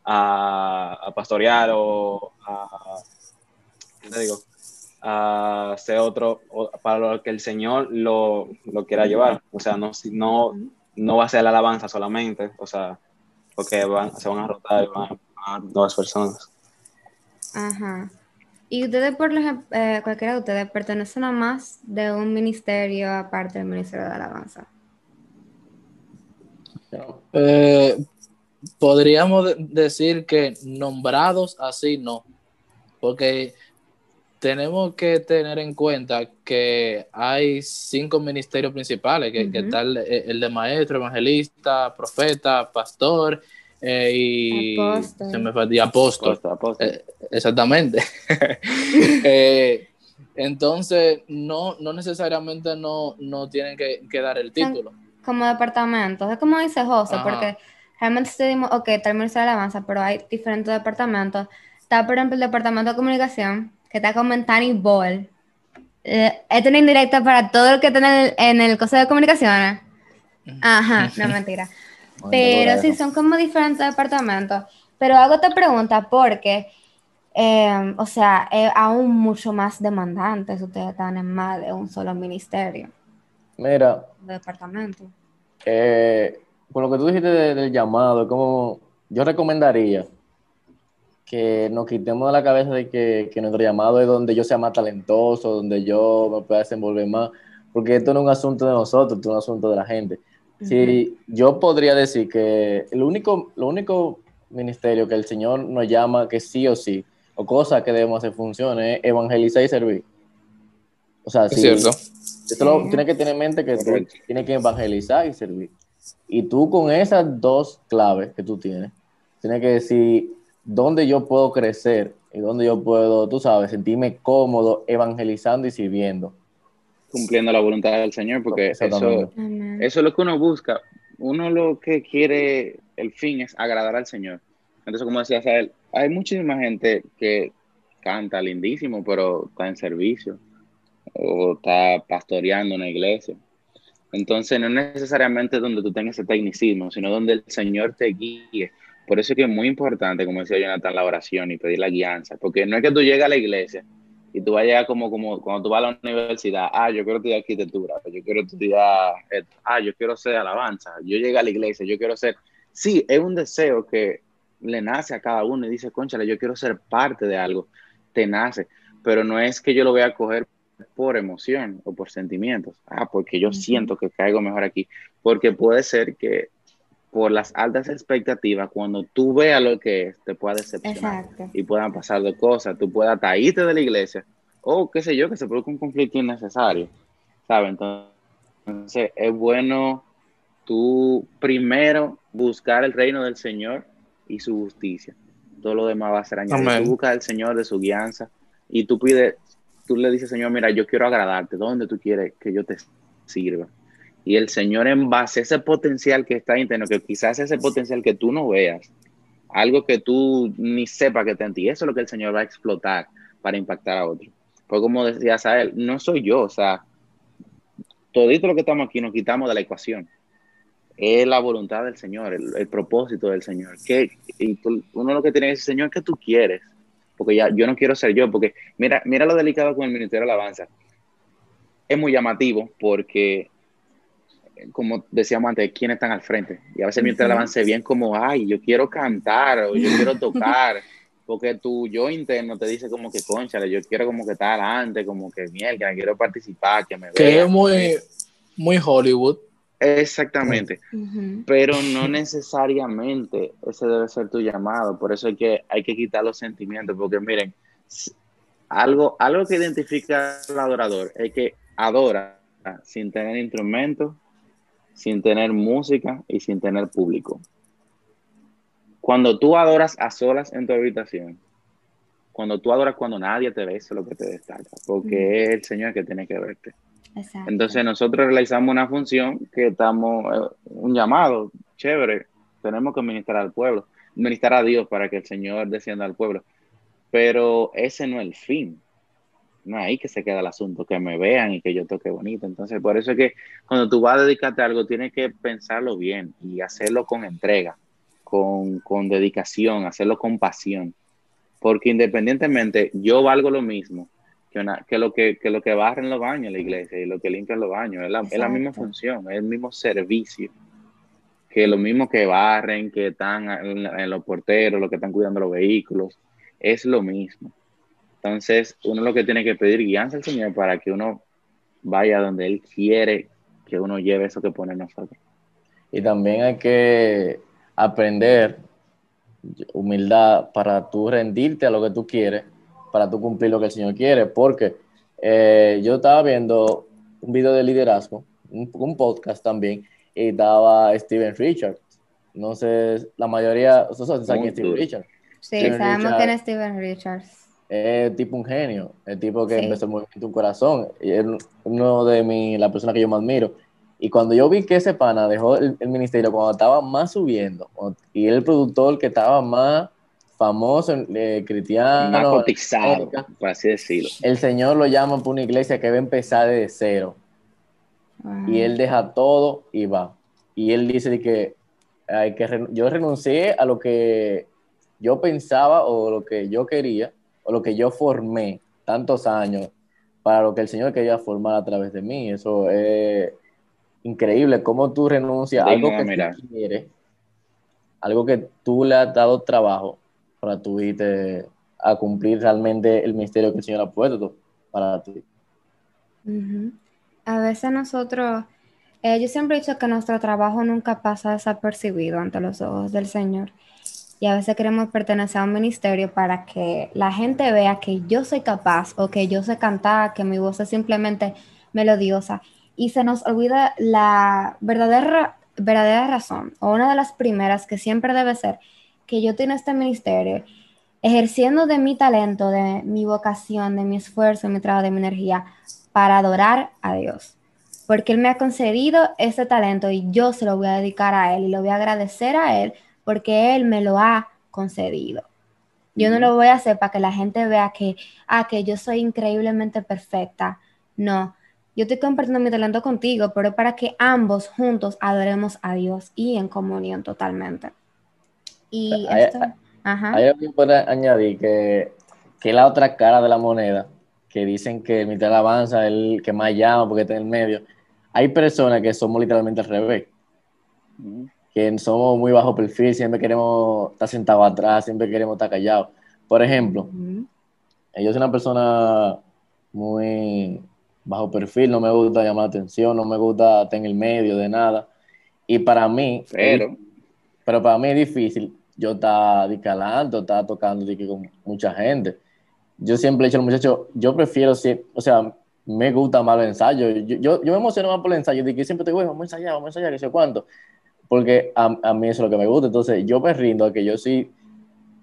a, pastorear o a, ¿qué te digo? A ser otro, para lo que el Señor lo, lo quiera llevar. O sea, no, no, no va a ser la alabanza solamente, o sea, porque van, se van a rotar y van a nuevas personas. Ajá. ¿Y ustedes, por ejemplo, eh, cualquiera de ustedes, pertenecen a más de un ministerio aparte del Ministerio de Alabanza? Eh, podríamos decir que nombrados así no, porque tenemos que tener en cuenta que hay cinco ministerios principales, que, está el, de maestro, evangelista, profeta, pastor eh, y apóstol. se me fue, apóstol. Eh, exactamente. Eh, entonces, no, no necesariamente no, no tienen que, dar el título. Como departamentos, es como dice José, porque realmente decimos, ok, tal de alabanza, pero hay diferentes departamentos. Está, por ejemplo, el departamento de comunicación, que está con Tani Ball. Eh, es una indirecta para todo el que está en el, en el de comunicaciones. Ajá, no mentira. Pero sí, son como diferentes departamentos. Pero hago esta pregunta porque, eh, o sea, es aún mucho más demandante si ustedes están en más de un solo ministerio. Mira. departamento. Eh, con lo que tú dijiste del llamado, como yo recomendaría que nos quitemos de la cabeza de que, que, nuestro llamado es donde yo sea más talentoso, donde yo me pueda desenvolver más, porque esto no es un asunto de nosotros, esto es un asunto de la gente. Si yo podría decir que el único, lo único ministerio que el Señor nos llama que sí o sí, o cosa que debemos hacer funciones, es evangelizar y servir. O sea, es cierto. Esto tienes que tener en mente que tú tienes que evangelizar y servir. Y tú con esas dos claves que tú tienes, tienes que decir, dónde yo puedo crecer y dónde yo puedo, tú sabes, sentirme cómodo evangelizando y sirviendo. Cumpliendo la voluntad del Señor, porque eso, eso es lo que uno busca. Uno lo que quiere, el fin es agradar al Señor. Entonces, como decía él, hay muchísima gente que canta lindísimo, pero está en servicio o está pastoreando una iglesia. Entonces, no es necesariamente donde tú tengas ese tecnicismo, sino donde el Señor te guíe por eso es que es muy importante, como decía Jonathan, la oración y pedir la guianza, porque no es que tú llegues a la iglesia y tú vayas como, como cuando tú vas a la universidad, ah, yo quiero estudiar arquitectura, yo quiero estudiar, ah, yo quiero ser alabanza, yo llegué a la iglesia, yo quiero ser, sí, es un deseo que le nace a cada uno y dice, conchale, yo quiero ser parte de algo, te nace, pero no es que yo lo voy a coger por emoción o por sentimientos, ah, porque yo siento que caigo mejor aquí, porque puede ser que por las altas expectativas, cuando tú veas lo que es, te pueda decepcionar y puedan pasar dos cosas. Tú puedas irte de la iglesia o qué sé yo, que se produzca un conflicto innecesario. ¿Sabes? Entonces, es bueno tú primero buscar el reino del Señor y su justicia. Todo lo demás va a ser añadido. Tú buscas al Señor de su guianza y tú pides, tú le dices, Señor, mira, yo quiero agradarte. ¿Dónde tú quieres que yo te sirva? Y el Señor en base a ese potencial que está interno, que quizás ese potencial que tú no veas, algo que tú ni sepas que está en eso es lo que el Señor va a explotar para impactar a otros. Pues como decía él, no soy yo, o sea, todito lo que estamos aquí nos quitamos de la ecuación. es la voluntad del Señor, el, propósito del Señor. Que, y uno lo que tiene que decir, Señor, ¿qué tú quieres? Porque ya yo no quiero ser yo, porque mira, mira lo delicado con el Ministerio de Alabanza. Es muy llamativo porque, como decíamos antes, ¿quiénes están al frente? Y a veces el Ministerio de Alabanza bien como, ay, yo quiero cantar o yo quiero tocar. porque tu yo interno te dice como que, conchale, yo quiero como que estar adelante, como que mierda, quiero participar, que me Que es muy, muy Hollywood. Exactamente, pero no necesariamente ese debe ser tu llamado, por eso hay que, hay que quitar los sentimientos, porque miren, algo, algo que identifica al adorador es que adora sin tener instrumentos, sin tener música y sin tener público. Cuando tú adoras a solas en tu habitación, cuando tú adoras cuando nadie te ve, eso es lo que te destaca, porque es el Señor que tiene que verte. Entonces nosotros realizamos una función que estamos, eh, un llamado chévere, tenemos que ministrar al pueblo, ministrar a Dios para que el Señor descienda al pueblo, pero ese no es el fin. No es ahí que se queda el asunto, que me vean y que yo toque bonito. Entonces, por eso es que cuando tú vas a dedicarte a algo, tienes que pensarlo bien y hacerlo con entrega con, dedicación, hacerlo con pasión. Porque independientemente, yo valgo lo mismo que, que, lo, que, lo que barren los baños en la iglesia y lo que limpian los baños. Es la, misma función, es el mismo servicio. Que lo mismo que barren, que están en, los porteros, los que están cuidando los vehículos, es lo mismo. Entonces, uno lo que tiene que pedir guianza al Señor para que uno vaya donde Él quiere que uno lleve eso que pone nosotros. Y también hay que aprender humildad para tú rendirte a lo que tú quieres, para tú cumplir lo que el Señor quiere, porque eh, yo estaba viendo un video de liderazgo, un, podcast también, y estaba Steven Richards. No sé, la mayoría, ¿ustedes saben quién es Steven Richards? Sí, sabemos quién es Steven Richards. Es tipo un genio, el tipo que empezó a mover tu corazón, y es uno de mis, la persona que yo más admiro. Y cuando yo vi que ese pana dejó el, ministerio cuando estaba más subiendo, y el productor que estaba más famoso, eh, cristiano, más cotizado, por así decirlo. El Señor lo llama por una iglesia que va a empezar de cero. Y él deja todo y va. Y él dice que, hay que yo renuncié a lo que yo pensaba o lo que yo quería o lo que yo formé tantos años para lo que el Señor quería formar a través de mí. Eso es increíble cómo tú renuncias a algo que tú quieres, algo que tú le has dado trabajo para tu irte a cumplir realmente el misterio que el Señor ha puesto para ti. A veces nosotros, eh, yo siempre he dicho que nuestro trabajo nunca pasa desapercibido ante los ojos del Señor. Y a veces queremos pertenecer a un ministerio para que la gente vea que yo soy capaz o que yo sé cantar, que mi voz es simplemente melodiosa y se nos olvida la verdadera, verdadera razón, o una de las primeras que siempre debe ser, que yo tengo este ministerio ejerciendo de mi talento, de mi vocación, de mi esfuerzo, de mi trabajo, de mi energía, para adorar a Dios. Porque Él me ha concedido este talento y yo se lo voy a dedicar a Él y lo voy a agradecer a Él porque Él me lo ha concedido. Yo no lo voy a hacer para que la gente vea que, ah, que yo soy increíblemente perfecta. No, yo estoy compartiendo mi talento contigo, pero para que ambos juntos adoremos a Dios y en comunión totalmente. Y hay, esto, ajá. Hay algo que puedo añadir que, que la otra cara de la moneda, que dicen que el mitad avanza el que más llama porque está en el medio. Hay personas que somos literalmente al revés. Que somos muy bajo perfil, siempre queremos estar sentados atrás, siempre queremos estar callados. Por ejemplo, yo soy una persona muy bajo perfil, no me gusta llamar la atención, no me gusta estar en el medio de nada. Y para mí, pero, pero para mí es difícil. Yo estaba discalando, estaba tocando con mucha gente. Yo siempre he dicho al muchacho, yo prefiero, o sea, me gusta más el ensayo. Yo, yo, yo me emociono más por el ensayo, de que siempre te digo, vamos a ensayar, vamos a ensayar, que sé cuánto. Porque a, a, mí eso es lo que me gusta. Entonces, yo me rindo a que yo sí,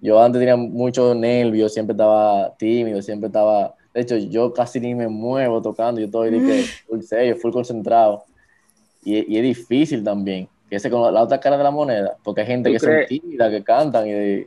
yo antes tenía muchos nervios, siempre estaba tímido, siempre estaba de hecho, yo casi ni me muevo tocando, yo estoy de que full serio, full concentrado. Y, y, es difícil también, que ese con la otra cara de la moneda, porque hay gente que se tímida, que cantan y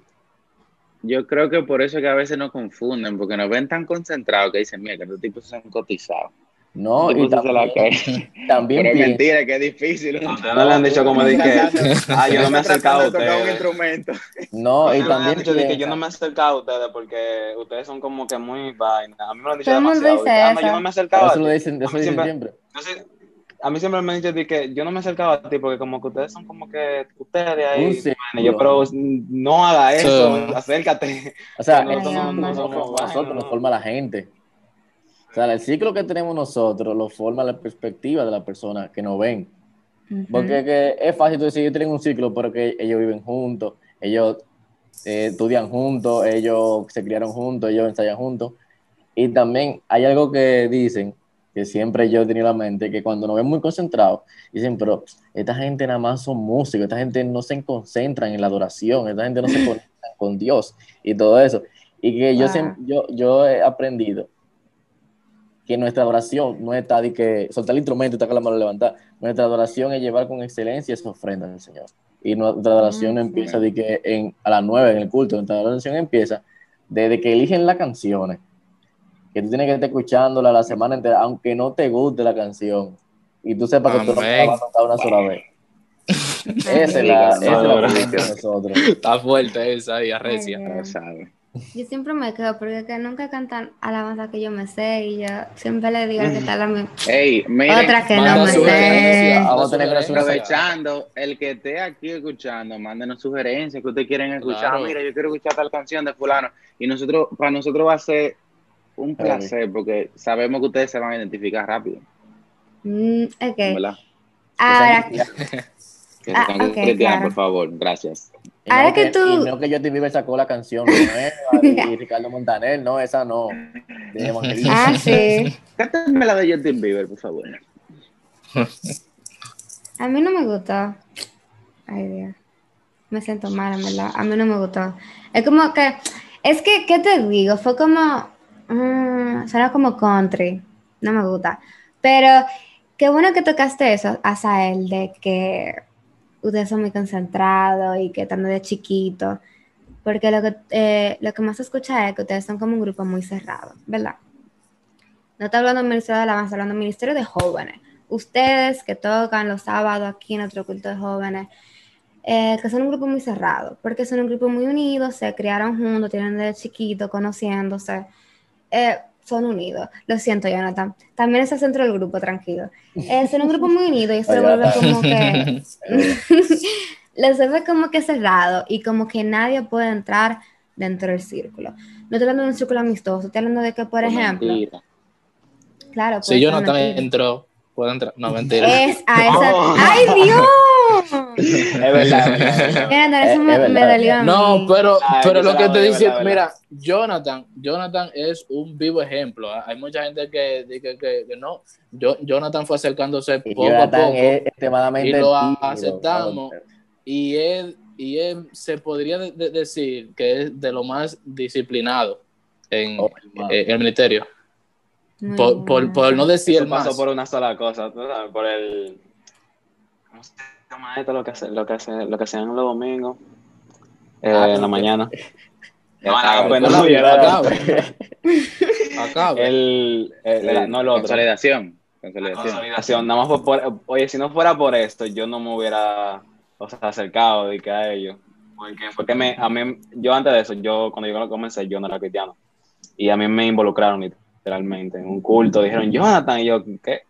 Yo creo que por eso que a veces nos confunden, porque nos ven tan concentrados que dicen, mira, que estos tipos se han cotizado. No, y también, también Pero es mentira, que es difícil. No le han dicho como de que, ah, yo no me he acercado a un ustedes. instrumento. No, y me han también dicho de que yo no me he acercado a ustedes porque ustedes son como que muy vaina. A mí me lo han dicho demasiado. ah, no, yo eso. no me he acercado Eso lo dicen, eso dicen siempre- a mí siempre me han dicho de que yo no me he acercado a ti porque como que ustedes son como que ustedes Un ahí. yo, pero no haga eso, Sí. acércate. O sea, nosotros no- nos no forma somos a nosotros, nos ¿no? forma la gente. O sea, el ciclo que tenemos nosotros lo forma la perspectiva de la persona que nos ven. Ujú. Porque que es fácil tú decir, yo tengo un ciclo, pero que ellos viven juntos, ellos eh, estudian juntos, ellos se criaron juntos, ellos ensayan juntos. Y también hay algo que dicen, que siempre yo he tenido en la mente, que cuando nos ven muy concentrados, dicen, pero esta gente nada más son músicos, esta gente no se concentran en la adoración, esta gente no se conectan con Dios y todo eso. Y que yo, yo, yo he aprendido que nuestra adoración no está de que soltar el instrumento y estar con la mano levantada. Nuestra adoración es llevar con excelencia esa ofrenda al Señor. Y nuestra adoración no sí. empieza de que en, a las nueve en el culto, nuestra adoración empieza desde que eligen las canciones. Que tú tienes que estar escuchándola la semana entera, aunque no te guste la canción. Y tú sepas que tú no la vas a tocar una sola vez. Esa es la, esa es la Madre. posición de nosotros. Está fuerte esa y arrecia. Yo siempre me quedo porque que nunca cantan alabanza que yo me sé y yo siempre le digo que está la mi- Ey, miren, otra que no me sé. Vamos a tener que Sugerencias. aprovechando, el que esté aquí escuchando, mándenos sugerencias que ustedes quieren escuchar. Claro. Mira, yo quiero escuchar tal canción de fulano. Y nosotros, para nosotros va a ser un placer porque sabemos que ustedes se van a identificar rápido. Mm, ok. ¿Verdad? Ahora, Que Ah, se tengan ok, que retirar, claro. por favor. Gracias. Y no Ahora que tú- Y no que Justin Bieber sacó la canción nueva y, y Ricardo Montaner, no, esa no. De ah, sí. Cántame la de Justin Bieber, por favor. A mí no me gustó. Ay, Dios. Me siento mal, en verdad. A mí no me gustó. Es como que. Es que, ¿qué te digo? Fue como. Mm, suena como country. No me gusta. Pero qué bueno que tocaste eso, Asael, de que ustedes son muy concentrados y que están de chiquitos. Porque lo que, eh, lo que más se escucha es que ustedes son como un grupo muy cerrado, ¿verdad? No está hablando del Ministerio de Alabanza, hablando del Ministerio de Jóvenes ustedes que tocan los sábados aquí en nuestro culto de jóvenes, eh, que son un grupo muy cerrado, porque son un grupo muy unido, se criaron juntos, tienen desde chiquito, conociéndose, eh, son unidos. Lo siento, Jonathan. También estás dentro del grupo, tranquilo. Eh, son un grupo muy unido y se Ay, vuelve como que... les vuelve como que cerrado y como que nadie puede entrar dentro del círculo. No estoy hablando de un círculo amistoso, estoy hablando de que, por ejemplo, Mentira. claro, Si Jonathan entró, puede entrar. No, mentira. Es a esa. Oh. ¡Ay, Dios! Es verdad, a. No, pero, Ay, pero yo lo que te dice, verdad, mira, Jonathan, Jonathan es un vivo ejemplo. ¿ah? Hay mucha gente que dice que, que no. Yo, Jonathan fue acercándose Y poco a Jonathan poco es extremadamente y lo tímido, aceptamos. y él, y él se podría de- de- decir que es de lo más disciplinado en, Oh, hermano. eh, en el ministerio. Por, por, por no decir Eso el más. pasó por una sola cosa, tú sabes, por el. Lo que, hace, lo que, hace, lo que hacían los domingos eh, Ah, en la mañana. No, acabe. Acabe. el, el- no el otro. Consolidación. Consolidación. consolidación. Nada más por, por- oye, si no fuera por esto, yo no me hubiera o sea, acercado de que a ellos. Porque, porque me, a mí, yo antes de eso, yo cuando yo comencé, yo no era cristiano. Y a mí me involucraron literalmente en un culto. Dijeron, Jonathan, y yo, ¿qué?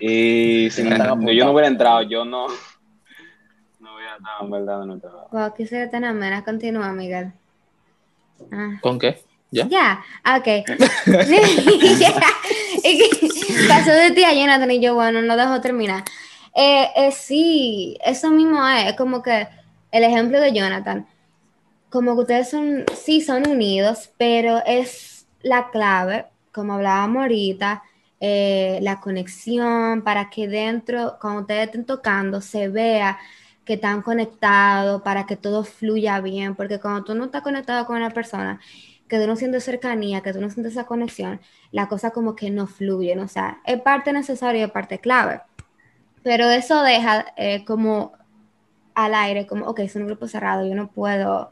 Y si no- yo no hubiera entrado, yo no, no en verdad en el trabajo. Wow, quisiera tener menos. Continúa, Miguel. Ah. ¿Con qué? ¿Ya? Ya, ok. Pasó de ti a Jonathan y yo, bueno, no dejo terminar. Eh, eh, sí, eso mismo es, es como que el ejemplo de Jonathan, como que ustedes son, sí, son unidos, pero es la clave, como hablábamos ahorita, eh, la conexión para que dentro, cuando ustedes estén tocando, se vea que están conectados, para que todo fluya bien, porque cuando tú no estás conectado con una persona, que tú no sientes cercanía, que tú no sientes esa conexión, la cosa como que no fluye, o sea, es parte necesaria y es parte clave. Pero eso deja eh, como al aire, como, ok, es un grupo cerrado, yo no puedo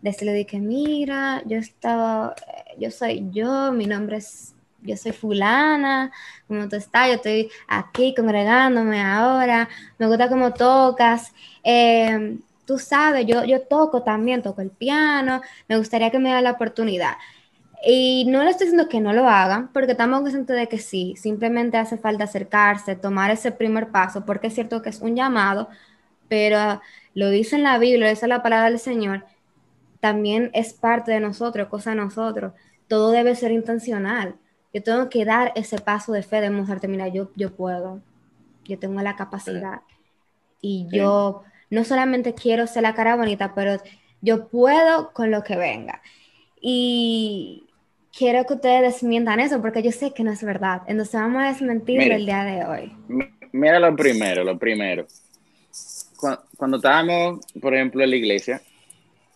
decirle de que, mira, yo estaba, eh, yo soy yo, mi nombre es yo soy fulana, como tú estás, yo estoy aquí congregándome ahora, me gusta cómo tocas. Eh, tú sabes, yo, yo toco también, toco el piano, me gustaría que me dé la oportunidad. Y no le estoy diciendo que no lo hagan, porque estamos conscientes de que sí, simplemente hace falta acercarse, tomar ese primer paso, porque es cierto que es un llamado, pero lo dice en la Biblia, dice la palabra del Señor, también es parte de nosotros, cosa de nosotros. Todo debe ser intencional. Yo tengo que dar ese paso de fe, de mostrarte, mira, yo, yo puedo, yo tengo la capacidad. Y yo no solamente quiero ser la cara bonita, pero yo puedo con lo que venga. Y quiero que ustedes desmientan eso, porque yo sé que no es verdad. Entonces vamos a desmentir el día de hoy. Mira lo primero, lo primero. Cuando, estábamos, por ejemplo, en la iglesia,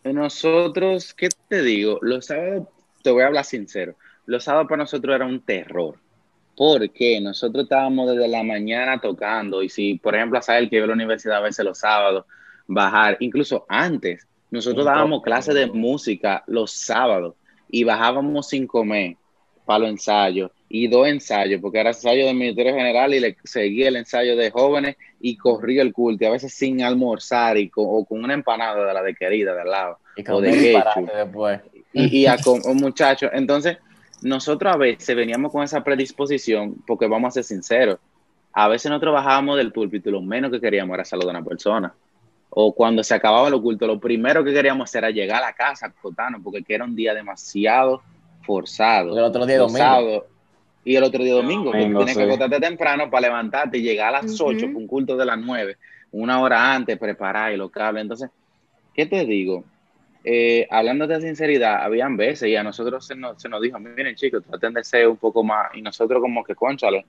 nosotros, ¿qué te digo? Los sábados, te voy a hablar sincero, los sábados para nosotros era un terror. Porque nosotros estábamos desde la mañana tocando y si, por ejemplo, a saber que iba a la universidad a veces los sábados, bajar, incluso antes, nosotros dábamos clases de música los sábados y bajábamos sin comer para los ensayos y dos ensayos, porque era ensayo del Ministerio General y le seguía el ensayo de jóvenes y corría el culto, a veces sin almorzar y con, o con una empanada de la de querida de al lado. Y o de después. Y, y a con un muchacho. Entonces, nosotros a veces veníamos con esa predisposición, porque vamos a ser sinceros, a veces nosotros bajábamos del púlpito y lo menos que queríamos era saludar a una persona o cuando se acababa el oculto, lo primero que queríamos hacer era llegar a la casa, acotarnos, porque era un día demasiado forzado. el otro día domingo. Y el otro día domingo, tienes que acostarte temprano para levantarte y llegar a las 8 un culto de las 9, una hora antes, preparar y lo cable. Entonces, ¿qué te digo? Eh, hablando de sinceridad, habían veces y a nosotros se nos, se nos dijo, miren chicos, traten de ser un poco más, y nosotros como que, conchale,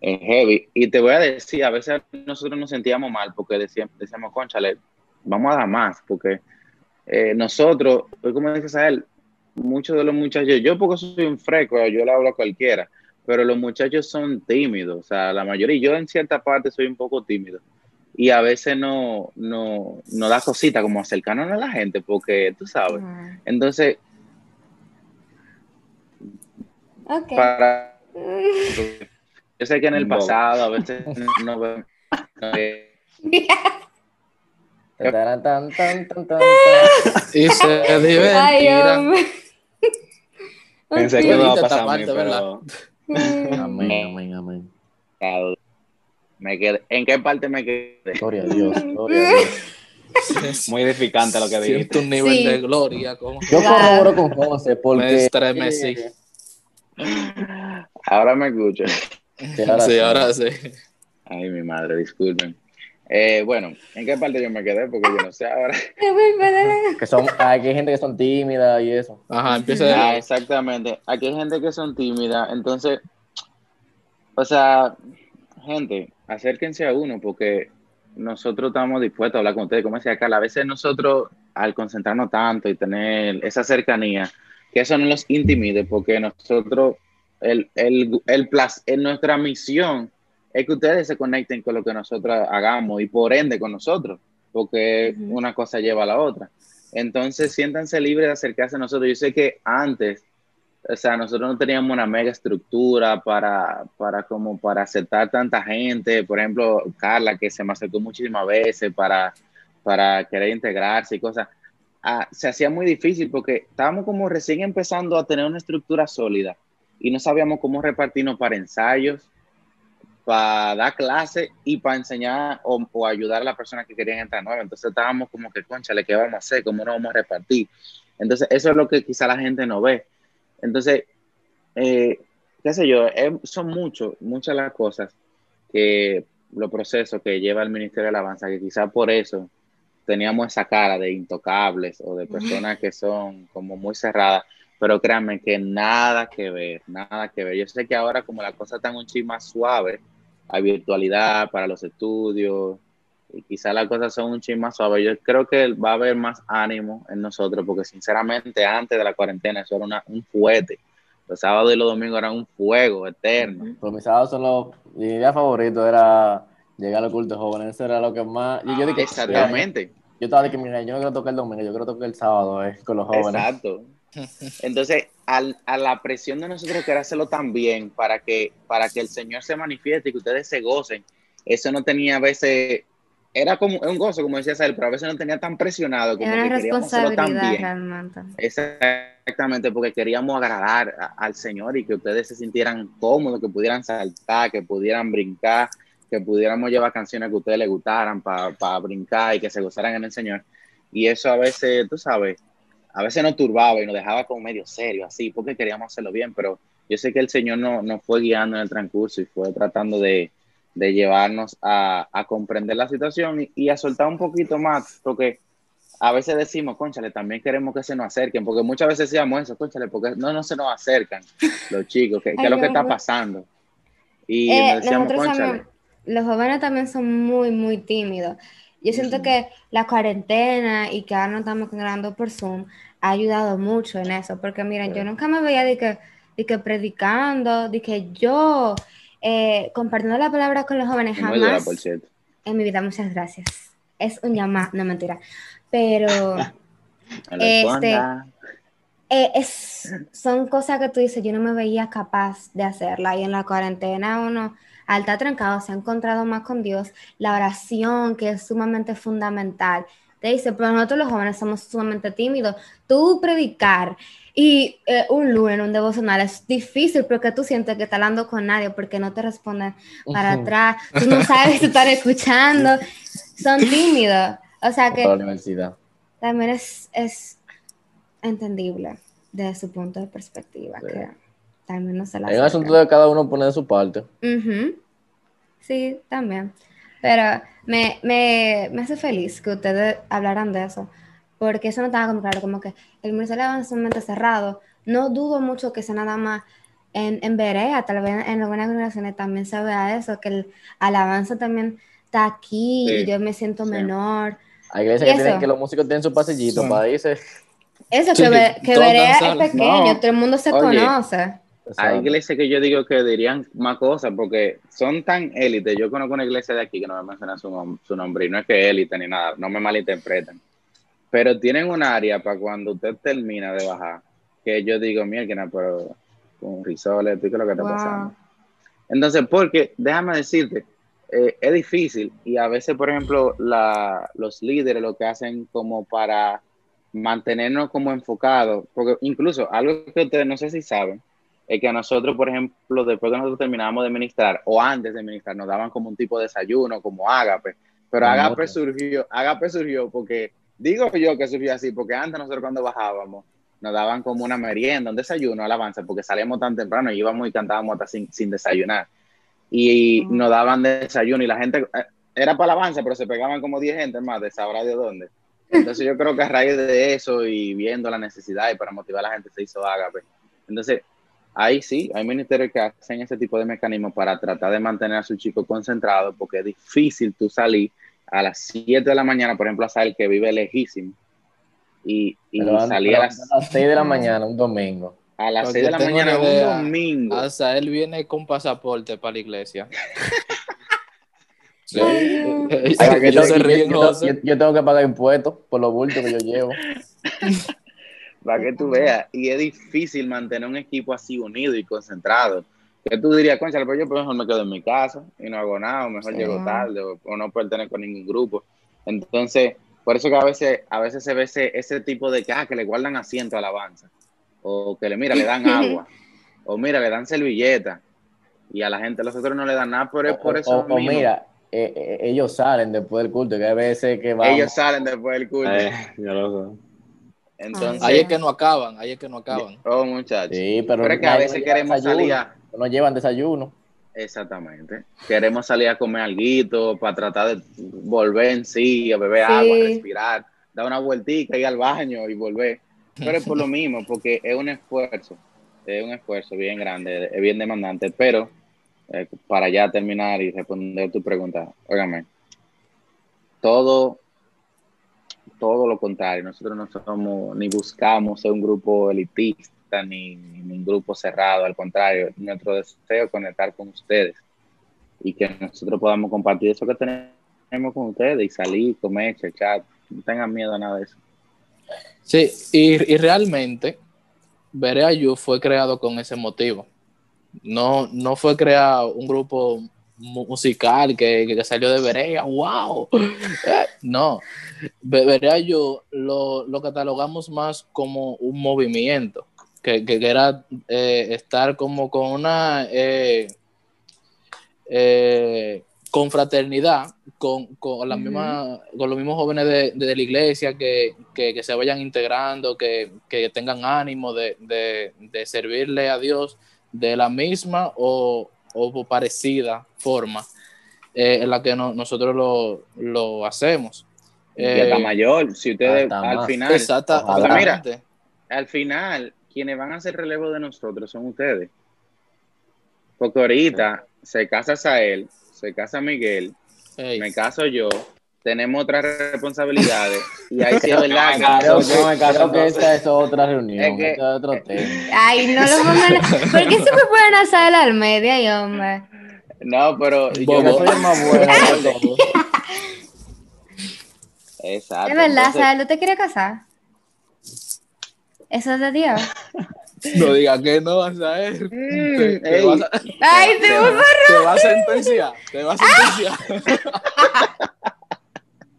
es heavy. Y te voy a decir, a veces nosotros nos sentíamos mal porque decíamos, decíamos conchale, vamos a dar más, porque eh, nosotros, pues, como dices a él, muchos de los muchachos, yo porque soy un fresco, yo le hablo a cualquiera, pero los muchachos son tímidos, o sea, la mayoría, yo en cierta parte soy un poco tímido. Y a veces no, no, no da cosita como acercarnos a la gente, porque tú sabes. Entonces, okay. para Yo sé que en el pasado a veces no veo. y se divertirán. Pensé que no iba a pasar a mí, pero... Amén, amén, amén. Me quedé. ¿En qué parte me quedé? Gloria a Dios, gloria a Dios. Muy edificante lo que dijiste. Siento un nivel sí. de gloria. Yo corroboro con José porque... Me estremecí. Ahora me escucho. Sí, ahora sí, ahora sí. Ay, mi madre, disculpen. Eh, bueno, ¿en qué parte yo me quedé? Porque yo no sé ahora. que son, aquí hay gente que son tímidas y eso. Ajá, empieza ah, Exactamente. Aquí hay gente que son tímidas. Entonces, o sea, gente, acérquense a uno porque nosotros estamos dispuestos a hablar con ustedes. Como decía Carla, a veces nosotros, al concentrarnos tanto y tener esa cercanía, que eso no los intimide porque nosotros el, el, el en nuestra misión es que ustedes se conecten con lo que nosotros hagamos y por ende con nosotros, porque una cosa lleva a la otra. Entonces, siéntanse libres de acercarse a nosotros. Yo sé que antes, o sea, nosotros no teníamos una mega estructura para, para como para aceptar tanta gente. Por ejemplo, Carla, que se me acercó muchísimas veces para, para querer integrarse y cosas. Ah, se hacía muy difícil porque estábamos como recién empezando a tener una estructura sólida y no sabíamos cómo repartirnos para ensayos, para dar clases y para enseñar o, ayudar a las personas que querían entrar nuevas. Entonces estábamos como que, conchale, ¿qué vamos a hacer? ¿Cómo nos vamos a repartir? Entonces eso es lo que quizá la gente no ve. Entonces, eh, qué sé yo, son muchos, muchas las cosas que los procesos que lleva el Ministerio de Alabanza, que quizá por eso teníamos esa cara de intocables o de personas que son como muy cerradas pero créanme que nada que ver, nada que ver. Yo sé que ahora como la cosa está un chip más suave, hay virtualidad para los estudios, y quizás las cosas son un chip más suave. Yo creo que va a haber más ánimo en nosotros, porque sinceramente antes de la cuarentena eso era un fuete. Los sábados y los domingos eran un fuego eterno. Pues mis sábados son los, mi día favorito era llegar al culto joven, eso era lo que más... Yo, Exactamente. Yo estaba de que, mira, yo no quiero tocar el domingo, yo quiero tocar el sábado eh, con los jóvenes. Exacto. Entonces, al, a la presión de nosotros querer hacerlo tan bien para que, para que el Señor se manifieste y que ustedes se gocen, eso no tenía a veces, era como un gozo, como decía él, pero a veces no tenía tan presionado como Era que queríamos hacerlo tan bien. realmente. Exactamente, porque queríamos agradar a- al Señor y que ustedes se sintieran cómodos, que pudieran saltar, que pudieran brincar, que pudiéramos llevar canciones que a ustedes les gustaran para brincar y que se gozaran en el Señor. Y eso a veces, tú sabes, a veces nos turbaba y nos dejaba como medio serio, así, porque queríamos hacerlo bien, pero yo sé que el Señor nos no fue guiando en el transcurso y fue tratando de, de llevarnos a, a comprender la situación y, y a soltar un poquito más, porque a veces decimos, conchale, también queremos que se nos acerquen, porque muchas veces decíamos eso, conchale, porque no, no se nos acercan los chicos, ¿qué, qué es lo que está pasando? Y Eh, nos decíamos, conchale, los jóvenes también son muy, muy tímidos. Yo siento que la cuarentena y que ahora nos estamos grabando por Zoom ha ayudado mucho en eso, porque miren, yo nunca me veía de que, de que predicando, de que yo eh, compartiendo la palabra con los jóvenes, jamás por cierto. en mi vida, muchas gracias. Es un llamado, no mentira, pero Este, eh, es, son cosas que tú dices, yo no me veía capaz de hacerla. Y en la cuarentena uno, al estar trancado, se ha encontrado más con Dios. La oración, que es sumamente fundamental. Te dice, pero nosotros los jóvenes somos sumamente tímidos. Tú predicar y eh, un lunes, un devocional, es difícil porque tú sientes que estás hablando con nadie porque no te responden para atrás. Tú no sabes si están escuchando. Son tímidos. O sea que también es, es entendible desde su punto de perspectiva, Sí. que también no se la Es un asunto de cada uno poner de su parte. Ujú. Sí, también. Pero me, me, me hace feliz que ustedes hablaran de eso, porque eso no estaba como claro, como que el Ministerio es un mente cerrado. No dudo mucho que sea nada más en, en Berea, tal vez en algunas congregaciones también se vea eso, que el alabanza también está aquí y Sí, yo me siento sí. menor. Hay ¿Y que, tienen, que los músicos tienen su pasillito Sí. para irse. Eso, que, que Berea es pequeño, No. todo el mundo se Oye. conoce. Hay iglesias que yo digo que dirían más cosas porque son tan élites. Yo conozco una iglesia de aquí que no me menciona su, su nombre y no es que élite ni nada, no me malinterpreten. Pero tienen un área para cuando usted termina de bajar, que yo digo, mierda, pero con risoles, ¿tú qué es lo que está Wow. pasando? Entonces, porque déjame decirte, eh, es difícil y a veces, por ejemplo, la, los líderes lo que hacen como para mantenernos como enfocados, porque incluso algo que ustedes no sé si saben, es que a nosotros, por ejemplo, después que nosotros terminábamos de ministrar o antes de ministrar, nos daban como un tipo de desayuno, como ágape, pero Ah, ágape surgió, ágape surgió porque, digo yo que surgió así, porque antes nosotros cuando bajábamos, nos daban como una merienda, un desayuno, alabanza, porque salíamos tan temprano y íbamos y cantábamos hasta sin, sin desayunar. Y nos daban desayuno y la gente, eh, era para alabanza, pero se pegaban como 10 gente más, de sabrá de dónde. Entonces yo creo que a raíz de eso y viendo la necesidad y para motivar a la gente se hizo Ágape. Entonces, ahí sí, hay ministerios que hacen ese tipo de mecanismos para tratar de mantener a su chico concentrado, porque es difícil tú salir a las 7 de la mañana, por ejemplo, a Sael que vive lejísimo, y, y salir a pero las, a las 6 de la mañana, un domingo. a las Para 6 de la mañana un domingo. Hasta él viene con pasaporte para la iglesia. Sí. Ay, yo- yo tengo que pagar impuestos por los bultos que yo llevo. para que tú veas. Y es difícil mantener un equipo así unido y concentrado. Que tú dirías, concha, pero yo pues, mejor me quedo en mi casa y no hago nada, o mejor Sí. llego tarde, o, o no pertenezco a ningún grupo. Entonces, por eso que a veces, a veces se ve ese, ese tipo de que, ah, que le guardan asiento a la alabanza, o que le, mira, le dan agua, o mira, le dan servilleta, y a la gente, los otros no le dan nada, pero es por eso o, o mismo. mira, eh, eh, ellos salen después del culto, que hay veces que van. Ellos salen después del culto. Eh, yo lo sé. Entonces, Ahí es que no acaban, ahí es que no acaban. oh, muchachos. Sí, pero, Pero es que a veces no queremos salir a- No llevan desayuno. Exactamente. Queremos salir a comer algo para tratar de volver en sí, a beber Sí. agua, respirar, dar una vueltita, ir al baño y volver. Pero es por lo mismo, porque es un esfuerzo, es un esfuerzo bien grande, es bien demandante, pero eh, para ya terminar y responder tu pregunta, óigame, todo, todo lo contrario, nosotros no somos, ni buscamos ser un grupo elitista, ni, un grupo cerrado, al contrario, nuestro deseo es conectar con ustedes y que nosotros podamos compartir eso que tenemos con ustedes y salir, comer, chechar, no tengan miedo a nada de eso. Sí, y, y realmente Berea You fue creado con ese motivo. No, no fue creado un grupo musical que, salió de Berea, wow. no, Berea You lo, catalogamos más como un movimiento, que, era eh, estar como con una eh, eh, confraternidad con, con, la misma, con los mismos jóvenes de, de la iglesia que, que, se vayan integrando, que, tengan ánimo de, de, servirle a Dios de la misma o, o parecida forma eh, en la que nosotros lo, lo hacemos. y hasta eh, mayor, si ustedes al final, mira, al final, quienes van a hacer relevo de nosotros son ustedes. Porque ahorita se casa Sael, se casa Miguel, me caso yo, tenemos otras responsabilidades y ahí sí es verdad que yo me caso que esta es otra reunión, es, es otro tema. Ay, no lo pongan. ¿Por qué se me pueden hacer al medio y hombre? No, pero yo soy el más bueno. Exacto. Es verdad, Sael, ¿no te quiere casar? Eso es de Dios. No diga que no vas a ver. Mm, te, vas a, Ay, te, te, te va a sentenciar. Te va a sentenciar.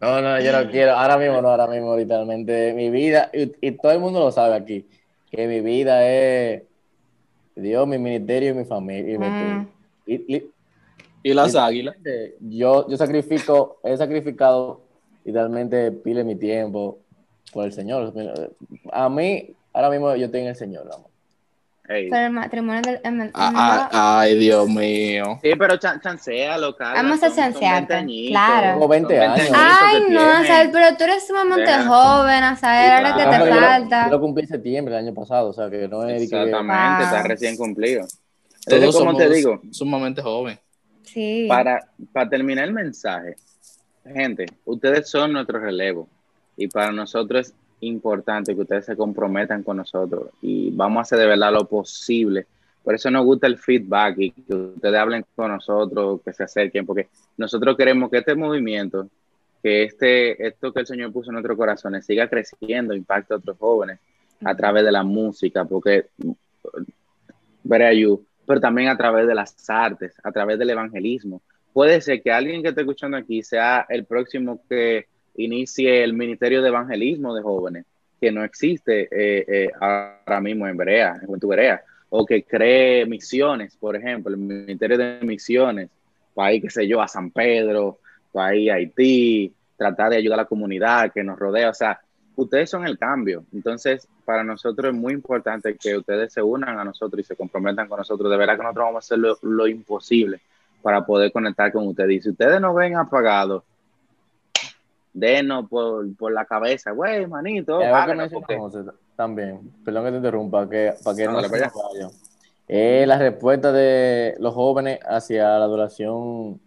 No, no, yo no quiero. Ahora mismo no, ahora mismo, literalmente. Mi vida, y, todo el mundo lo sabe aquí, que mi vida es Dios, mi ministerio y mi familia. Y, mm. y, las águilas. Yo, yo sacrifico, he sacrificado literalmente pile mi tiempo por el Señor. A mí, ahora mismo yo tengo el Señor, amor. Pero el matrimonio del. Ah, ah, ay, Dios mío. Sí, pero ch chancea, local. Vamos a chancearte. Claro. Tengo 20 años. Ay, no, Azael, pero tú eres sumamente joven, Azael, ahora que te falta. Yo lo cumplí en septiembre del año pasado, o sea que no es. Exactamente, está recién cumplido. Todos como te digo, sumamente joven. Sí. Para, para terminar el mensaje, gente, ustedes son nuestro relevo. Y para nosotros importante que ustedes se comprometan con nosotros y vamos a hacer de verdad lo posible. Por eso nos gusta el feedback y que ustedes hablen con nosotros, que se acerquen, porque nosotros queremos que este movimiento, que este, esto que el Señor puso en nuestros corazones siga creciendo, impacte a otros jóvenes a través de la música, porque pero también a través de las artes, a través del evangelismo. Puede ser que alguien que esté escuchando aquí sea el próximo que inicie el Ministerio de Evangelismo de Jóvenes, que no existe eh, eh, ahora mismo en Berea, en Juventud o que cree misiones, por ejemplo, el Ministerio de Misiones, ir, qué sé yo, a San Pedro, ir a Haití, tratar de ayudar a la comunidad que nos rodea, o sea, ustedes son el cambio. Entonces, para nosotros es muy importante que ustedes se unan a nosotros y se comprometan con nosotros. De verdad que nosotros vamos a hacer lo, lo imposible para poder conectar con ustedes. Y si ustedes no ven apagados, denos por, por la cabeza, güey, manito. También, perdón que te interrumpa, que, para que no, se vaya. Eh, la respuesta de los jóvenes hacia la adoración,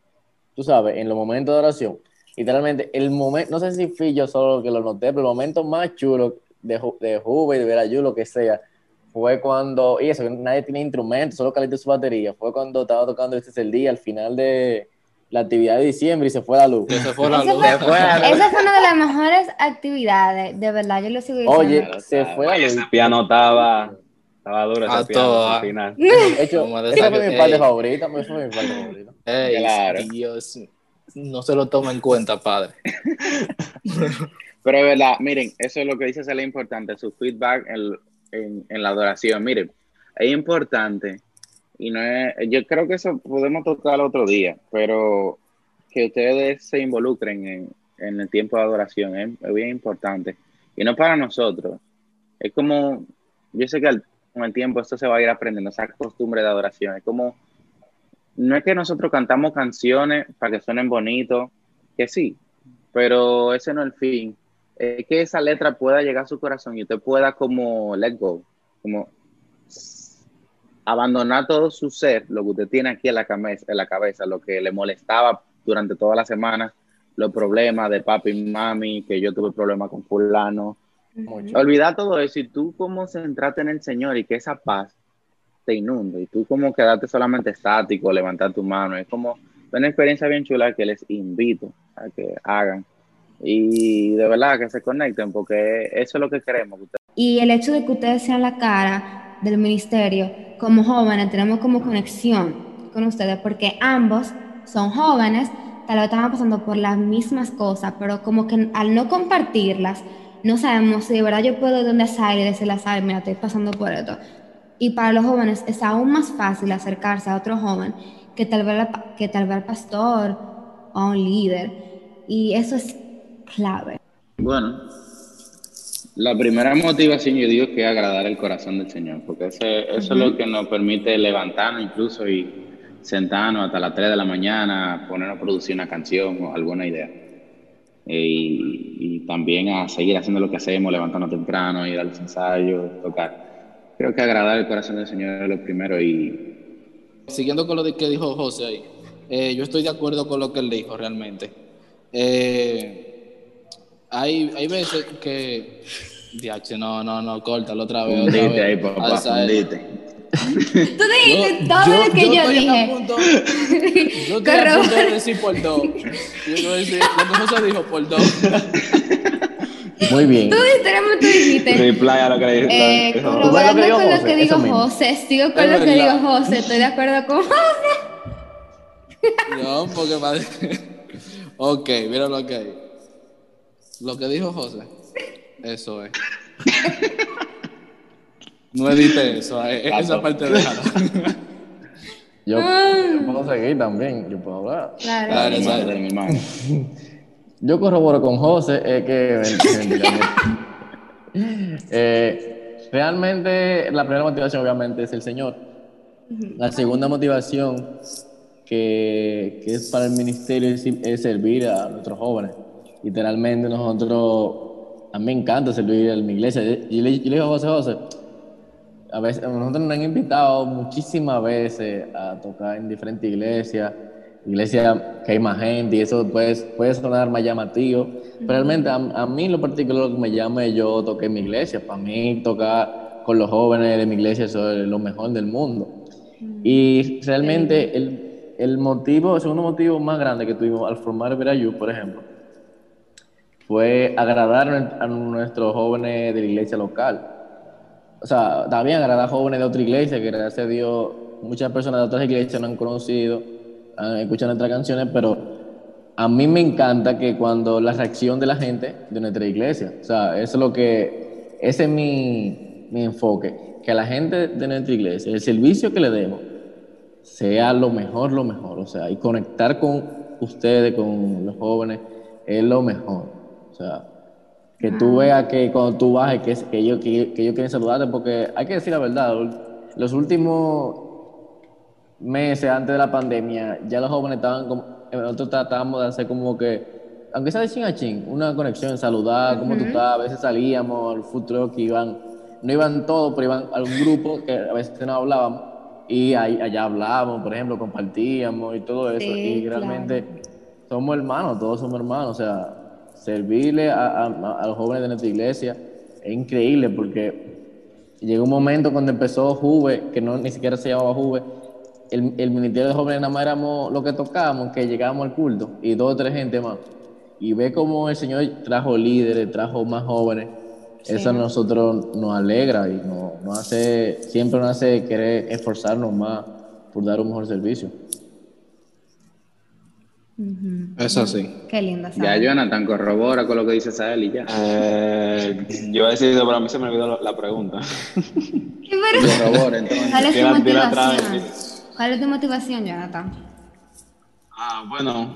tú sabes, en los momentos de oración. Literalmente, el momento, no sé si fui yo solo que lo noté, pero el momento más chulo de, de Juve de Verayú, lo que sea, fue cuando, y eso, nadie tiene instrumentos, solo caliente su batería, fue cuando estaba tocando este es el día, al final de, la actividad de diciembre y se fue la luz. Se fue la luz. Esa fue una de las mejores actividades, de verdad, yo lo sigo diciendo. Oye, se fue la luz. El piano estaba, estaba duro ese a todo, al final. De hecho, esa fue mi parte favorita, esa fue mi parte favorita. Ey, claro. Dios, no se lo toma en cuenta, padre. Pero es verdad, miren, eso es lo que dice es importante, su feedback en, en, en la adoración. Miren, es importante y no es, yo creo que eso podemos tocar otro día, pero que ustedes se involucren en, en el tiempo de adoración es, bien importante. Y no para nosotros. Es como, yo sé que con el tiempo esto se va a ir aprendiendo, esa costumbre de adoración. Es como, no es que nosotros cantamos canciones para que suenen bonitos, que sí, pero ese no es el fin. Es que esa letra pueda llegar a su corazón y usted pueda como let go, como abandonar todo su ser, lo que usted tiene aquí en la, cabeza, en la cabeza, lo que le molestaba durante toda la semana, los problemas de papi y mami, que yo tuve problemas con fulano. Olvidar todo eso y tú como centrarte en el Señor y que esa paz te inunde y tú como quedarte solamente estático, levantar tu mano. Es como una experiencia bien chula que les invito a que hagan y de verdad que se conecten porque eso es lo que queremos. Y el hecho de que ustedes sean la cara del ministerio, como jóvenes, tenemos como conexión con ustedes, porque ambos son jóvenes, tal vez están pasando por las mismas cosas, pero como que al no compartirlas, no sabemos si de verdad yo puedo ir donde salir decirle a mira, estoy pasando por esto. Y para los jóvenes es aún más fácil acercarse a otro joven que tal vez, que tal vez pastor o un líder. Y eso es clave. Bueno, la primera motivación yo digo que es agradar el corazón del Señor, porque ese, eso es lo que nos permite levantarnos incluso y sentarnos hasta las 3 de la mañana, ponernos a producir una canción o alguna idea. Y, y, también a seguir haciendo lo que hacemos, levantarnos temprano, ir a los ensayos, tocar. Creo que agradar el corazón del Señor es lo primero y... Siguiendo con lo que dijo José ahí, eh, yo estoy de acuerdo con lo que él dijo realmente. Eh, hay, hay veces que... Diache, no, no, no, córtalo otra vez. Otra vez. ahí, papá, Tú dijiste todo lo que yo, dije. Punto, yo estoy a punto de decir por dos. Yo voy a decir, lo que José dijo por dos. Muy bien. Tú literalmente dijiste. Reply a lo que dijiste. Eh, corroborando con lo que dijo José. Sigo con lo que dijo José. Estoy de acuerdo con José. No, porque madre. Ok, mira lo que hay. Lo que dijo José. Eso es. No edite eso, eh, esa parte de Yo, yo, puedo seguir también, yo puedo hablar. Claro, Dale, claro. dale. mi. Yo corroboro con José, es que eh, realmente la primera motivación obviamente es el Señor. La segunda motivación que, que es para el ministerio es, es servir a nuestros jóvenes. Literalmente nosotros, a mí me encanta servir a mi iglesia. Y le, yo le digo a José, José, a veces, nosotros nos han invitado muchísimas veces a tocar en diferentes iglesias, iglesias que hay más gente y eso puede, puede sonar más llamativo. Pero realmente a, a, mí en lo particular lo que me llama es yo toqué en mi iglesia. Para mí tocar con los jóvenes de mi iglesia eso es lo mejor del mundo. Y realmente el, el motivo, el segundo motivo más grande que tuvimos al formar Verayú, por ejemplo, fue agradar a nuestros jóvenes de la iglesia local. O sea, también agradar a jóvenes de otra iglesia, que gracias a Dios muchas personas de otras iglesias no han conocido, han escuchado nuestras canciones, pero a mí me encanta que cuando la reacción de la gente de nuestra iglesia, o sea, eso es lo que, ese es mi, mi enfoque, que a la gente de nuestra iglesia, el servicio que le demos, sea lo mejor, lo mejor, o sea, y conectar con ustedes, con los jóvenes, es lo mejor, sea, que tú veas que cuando tú bajes, que, que, ellos, que, que ellos quieren saludarte, porque hay que decir la verdad, los últimos meses antes de la pandemia, ya los jóvenes estaban como, nosotros tratábamos de hacer como que, aunque sea de chin a chin, una conexión, saludar, cómo tú estás, a veces salíamos al food truck, iban, no iban todos, pero iban a un grupo que a veces no hablábamos, y ahí, allá hablábamos, por ejemplo, compartíamos y todo eso, Sí, y realmente claro. somos hermanos, todos somos hermanos, o sea, servirle a, a, a, los jóvenes de nuestra iglesia es increíble porque llegó un momento cuando empezó Juve, que no ni siquiera se llamaba Juve, el, el ministerio de jóvenes nada más éramos lo que tocábamos, que llegábamos al culto y dos o tres gente más. Y ve cómo el Señor trajo líderes, trajo más jóvenes. Sí. Eso a nosotros nos alegra y nos, nos hace, siempre nos hace querer esforzarnos más por dar un mejor servicio. Ujú. Es así. Qué lindo. Ya. Jonathan, corrobora con lo que dice Sael y ya. Eh, yo he decidido, pero a mí se me olvidó la, pregunta. ¿Qué pero- Corrobora, entonces. ¿Cuál es tu motivación? ¿Cuál es tu motivación, Jonathan? Ah, bueno,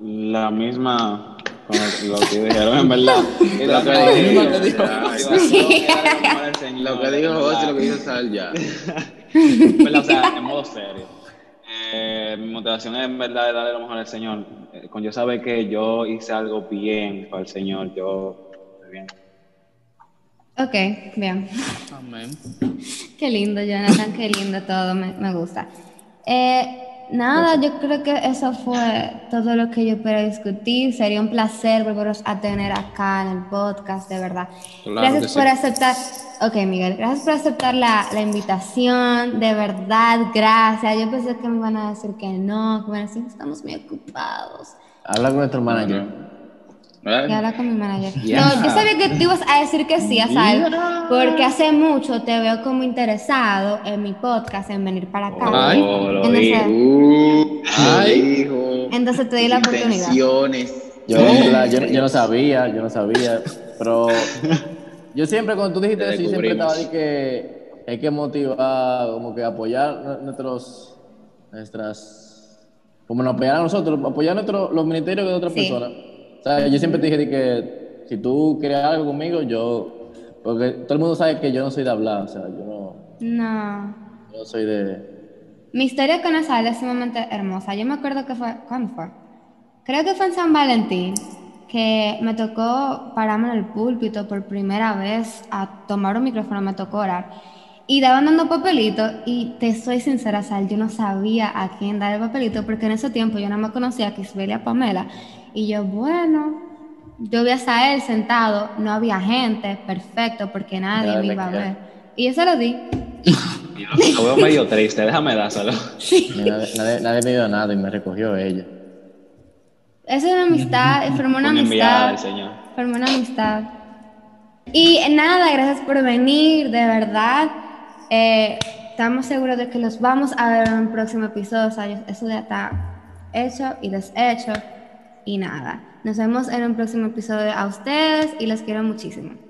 la misma con lo, que dijeron, en verdad. Y Lo que la dijo. Lo que dijo en José lo verdad. que dijo Sael ya. ¿verdad? O sea, en modo serio. Eh, mi motivación es en verdad de darle lo mejor al Señor. Eh, con yo saber que yo hice algo bien para el Señor, yo estoy bien. Ok, bien. Amén. Qué lindo, Jonathan, qué lindo todo, me, me gusta. Eh, nada, yo creo que eso fue todo lo que yo quería discutir. Sería un placer volveros a tener acá en el podcast, de verdad. Claro gracias por sí. aceptar. Ok, Miguel, gracias por aceptar la, la invitación, de verdad, gracias. Yo pensé que me iban a decir que no, que me iban a decir que estamos muy ocupados. Habla con nuestro manager. Que habla con mi manager. No, yo sabía que tú ibas a decir que sí, a porque hace mucho te veo como interesado en mi podcast, en venir para acá. Ay, entonces, uh, ay, entonces te di la oportunidad. Yo, yo, no sabía, yo no sabía, pero yo siempre, cuando tú dijiste eso, siempre estaba de que hay que motivar, como que apoyar nuestros, nuestras, como nos apoyar a nosotros, apoyar nuestros, los ministerios de otras personas o sea, yo siempre te dije que si tú quieres algo conmigo, yo. Porque todo el mundo sabe que yo no soy de hablar, o sea, yo no. No. Yo soy de. Mi historia con esa es sumamente hermosa. Yo me acuerdo que fue. ¿Cuándo fue? Creo que fue en San Valentín que me tocó pararme en el púlpito por primera vez a tomar un micrófono, me tocó orar. Y daban dando papelitos y te soy sincera, Sal, yo no sabía a quién dar el papelito porque en ese tiempo yo no me conocía a Kisbelia Pamela y yo, bueno, yo vi a él sentado, no había gente, perfecto, porque nadie me iba a ver. Y yo se lo di. Lo veo medio triste, déjame dárselo. Nadie, nadie, me dio nada y me recogió ella. Esa es una amistad, formó una amistad. Señor. Formó una amistad. Y nada, gracias por venir, de verdad. Eh, estamos seguros de que los vamos a ver en un próximo episodio. O sea, eso ya está hecho y deshecho. Y nada, nos vemos en un próximo episodio a ustedes y los quiero muchísimo.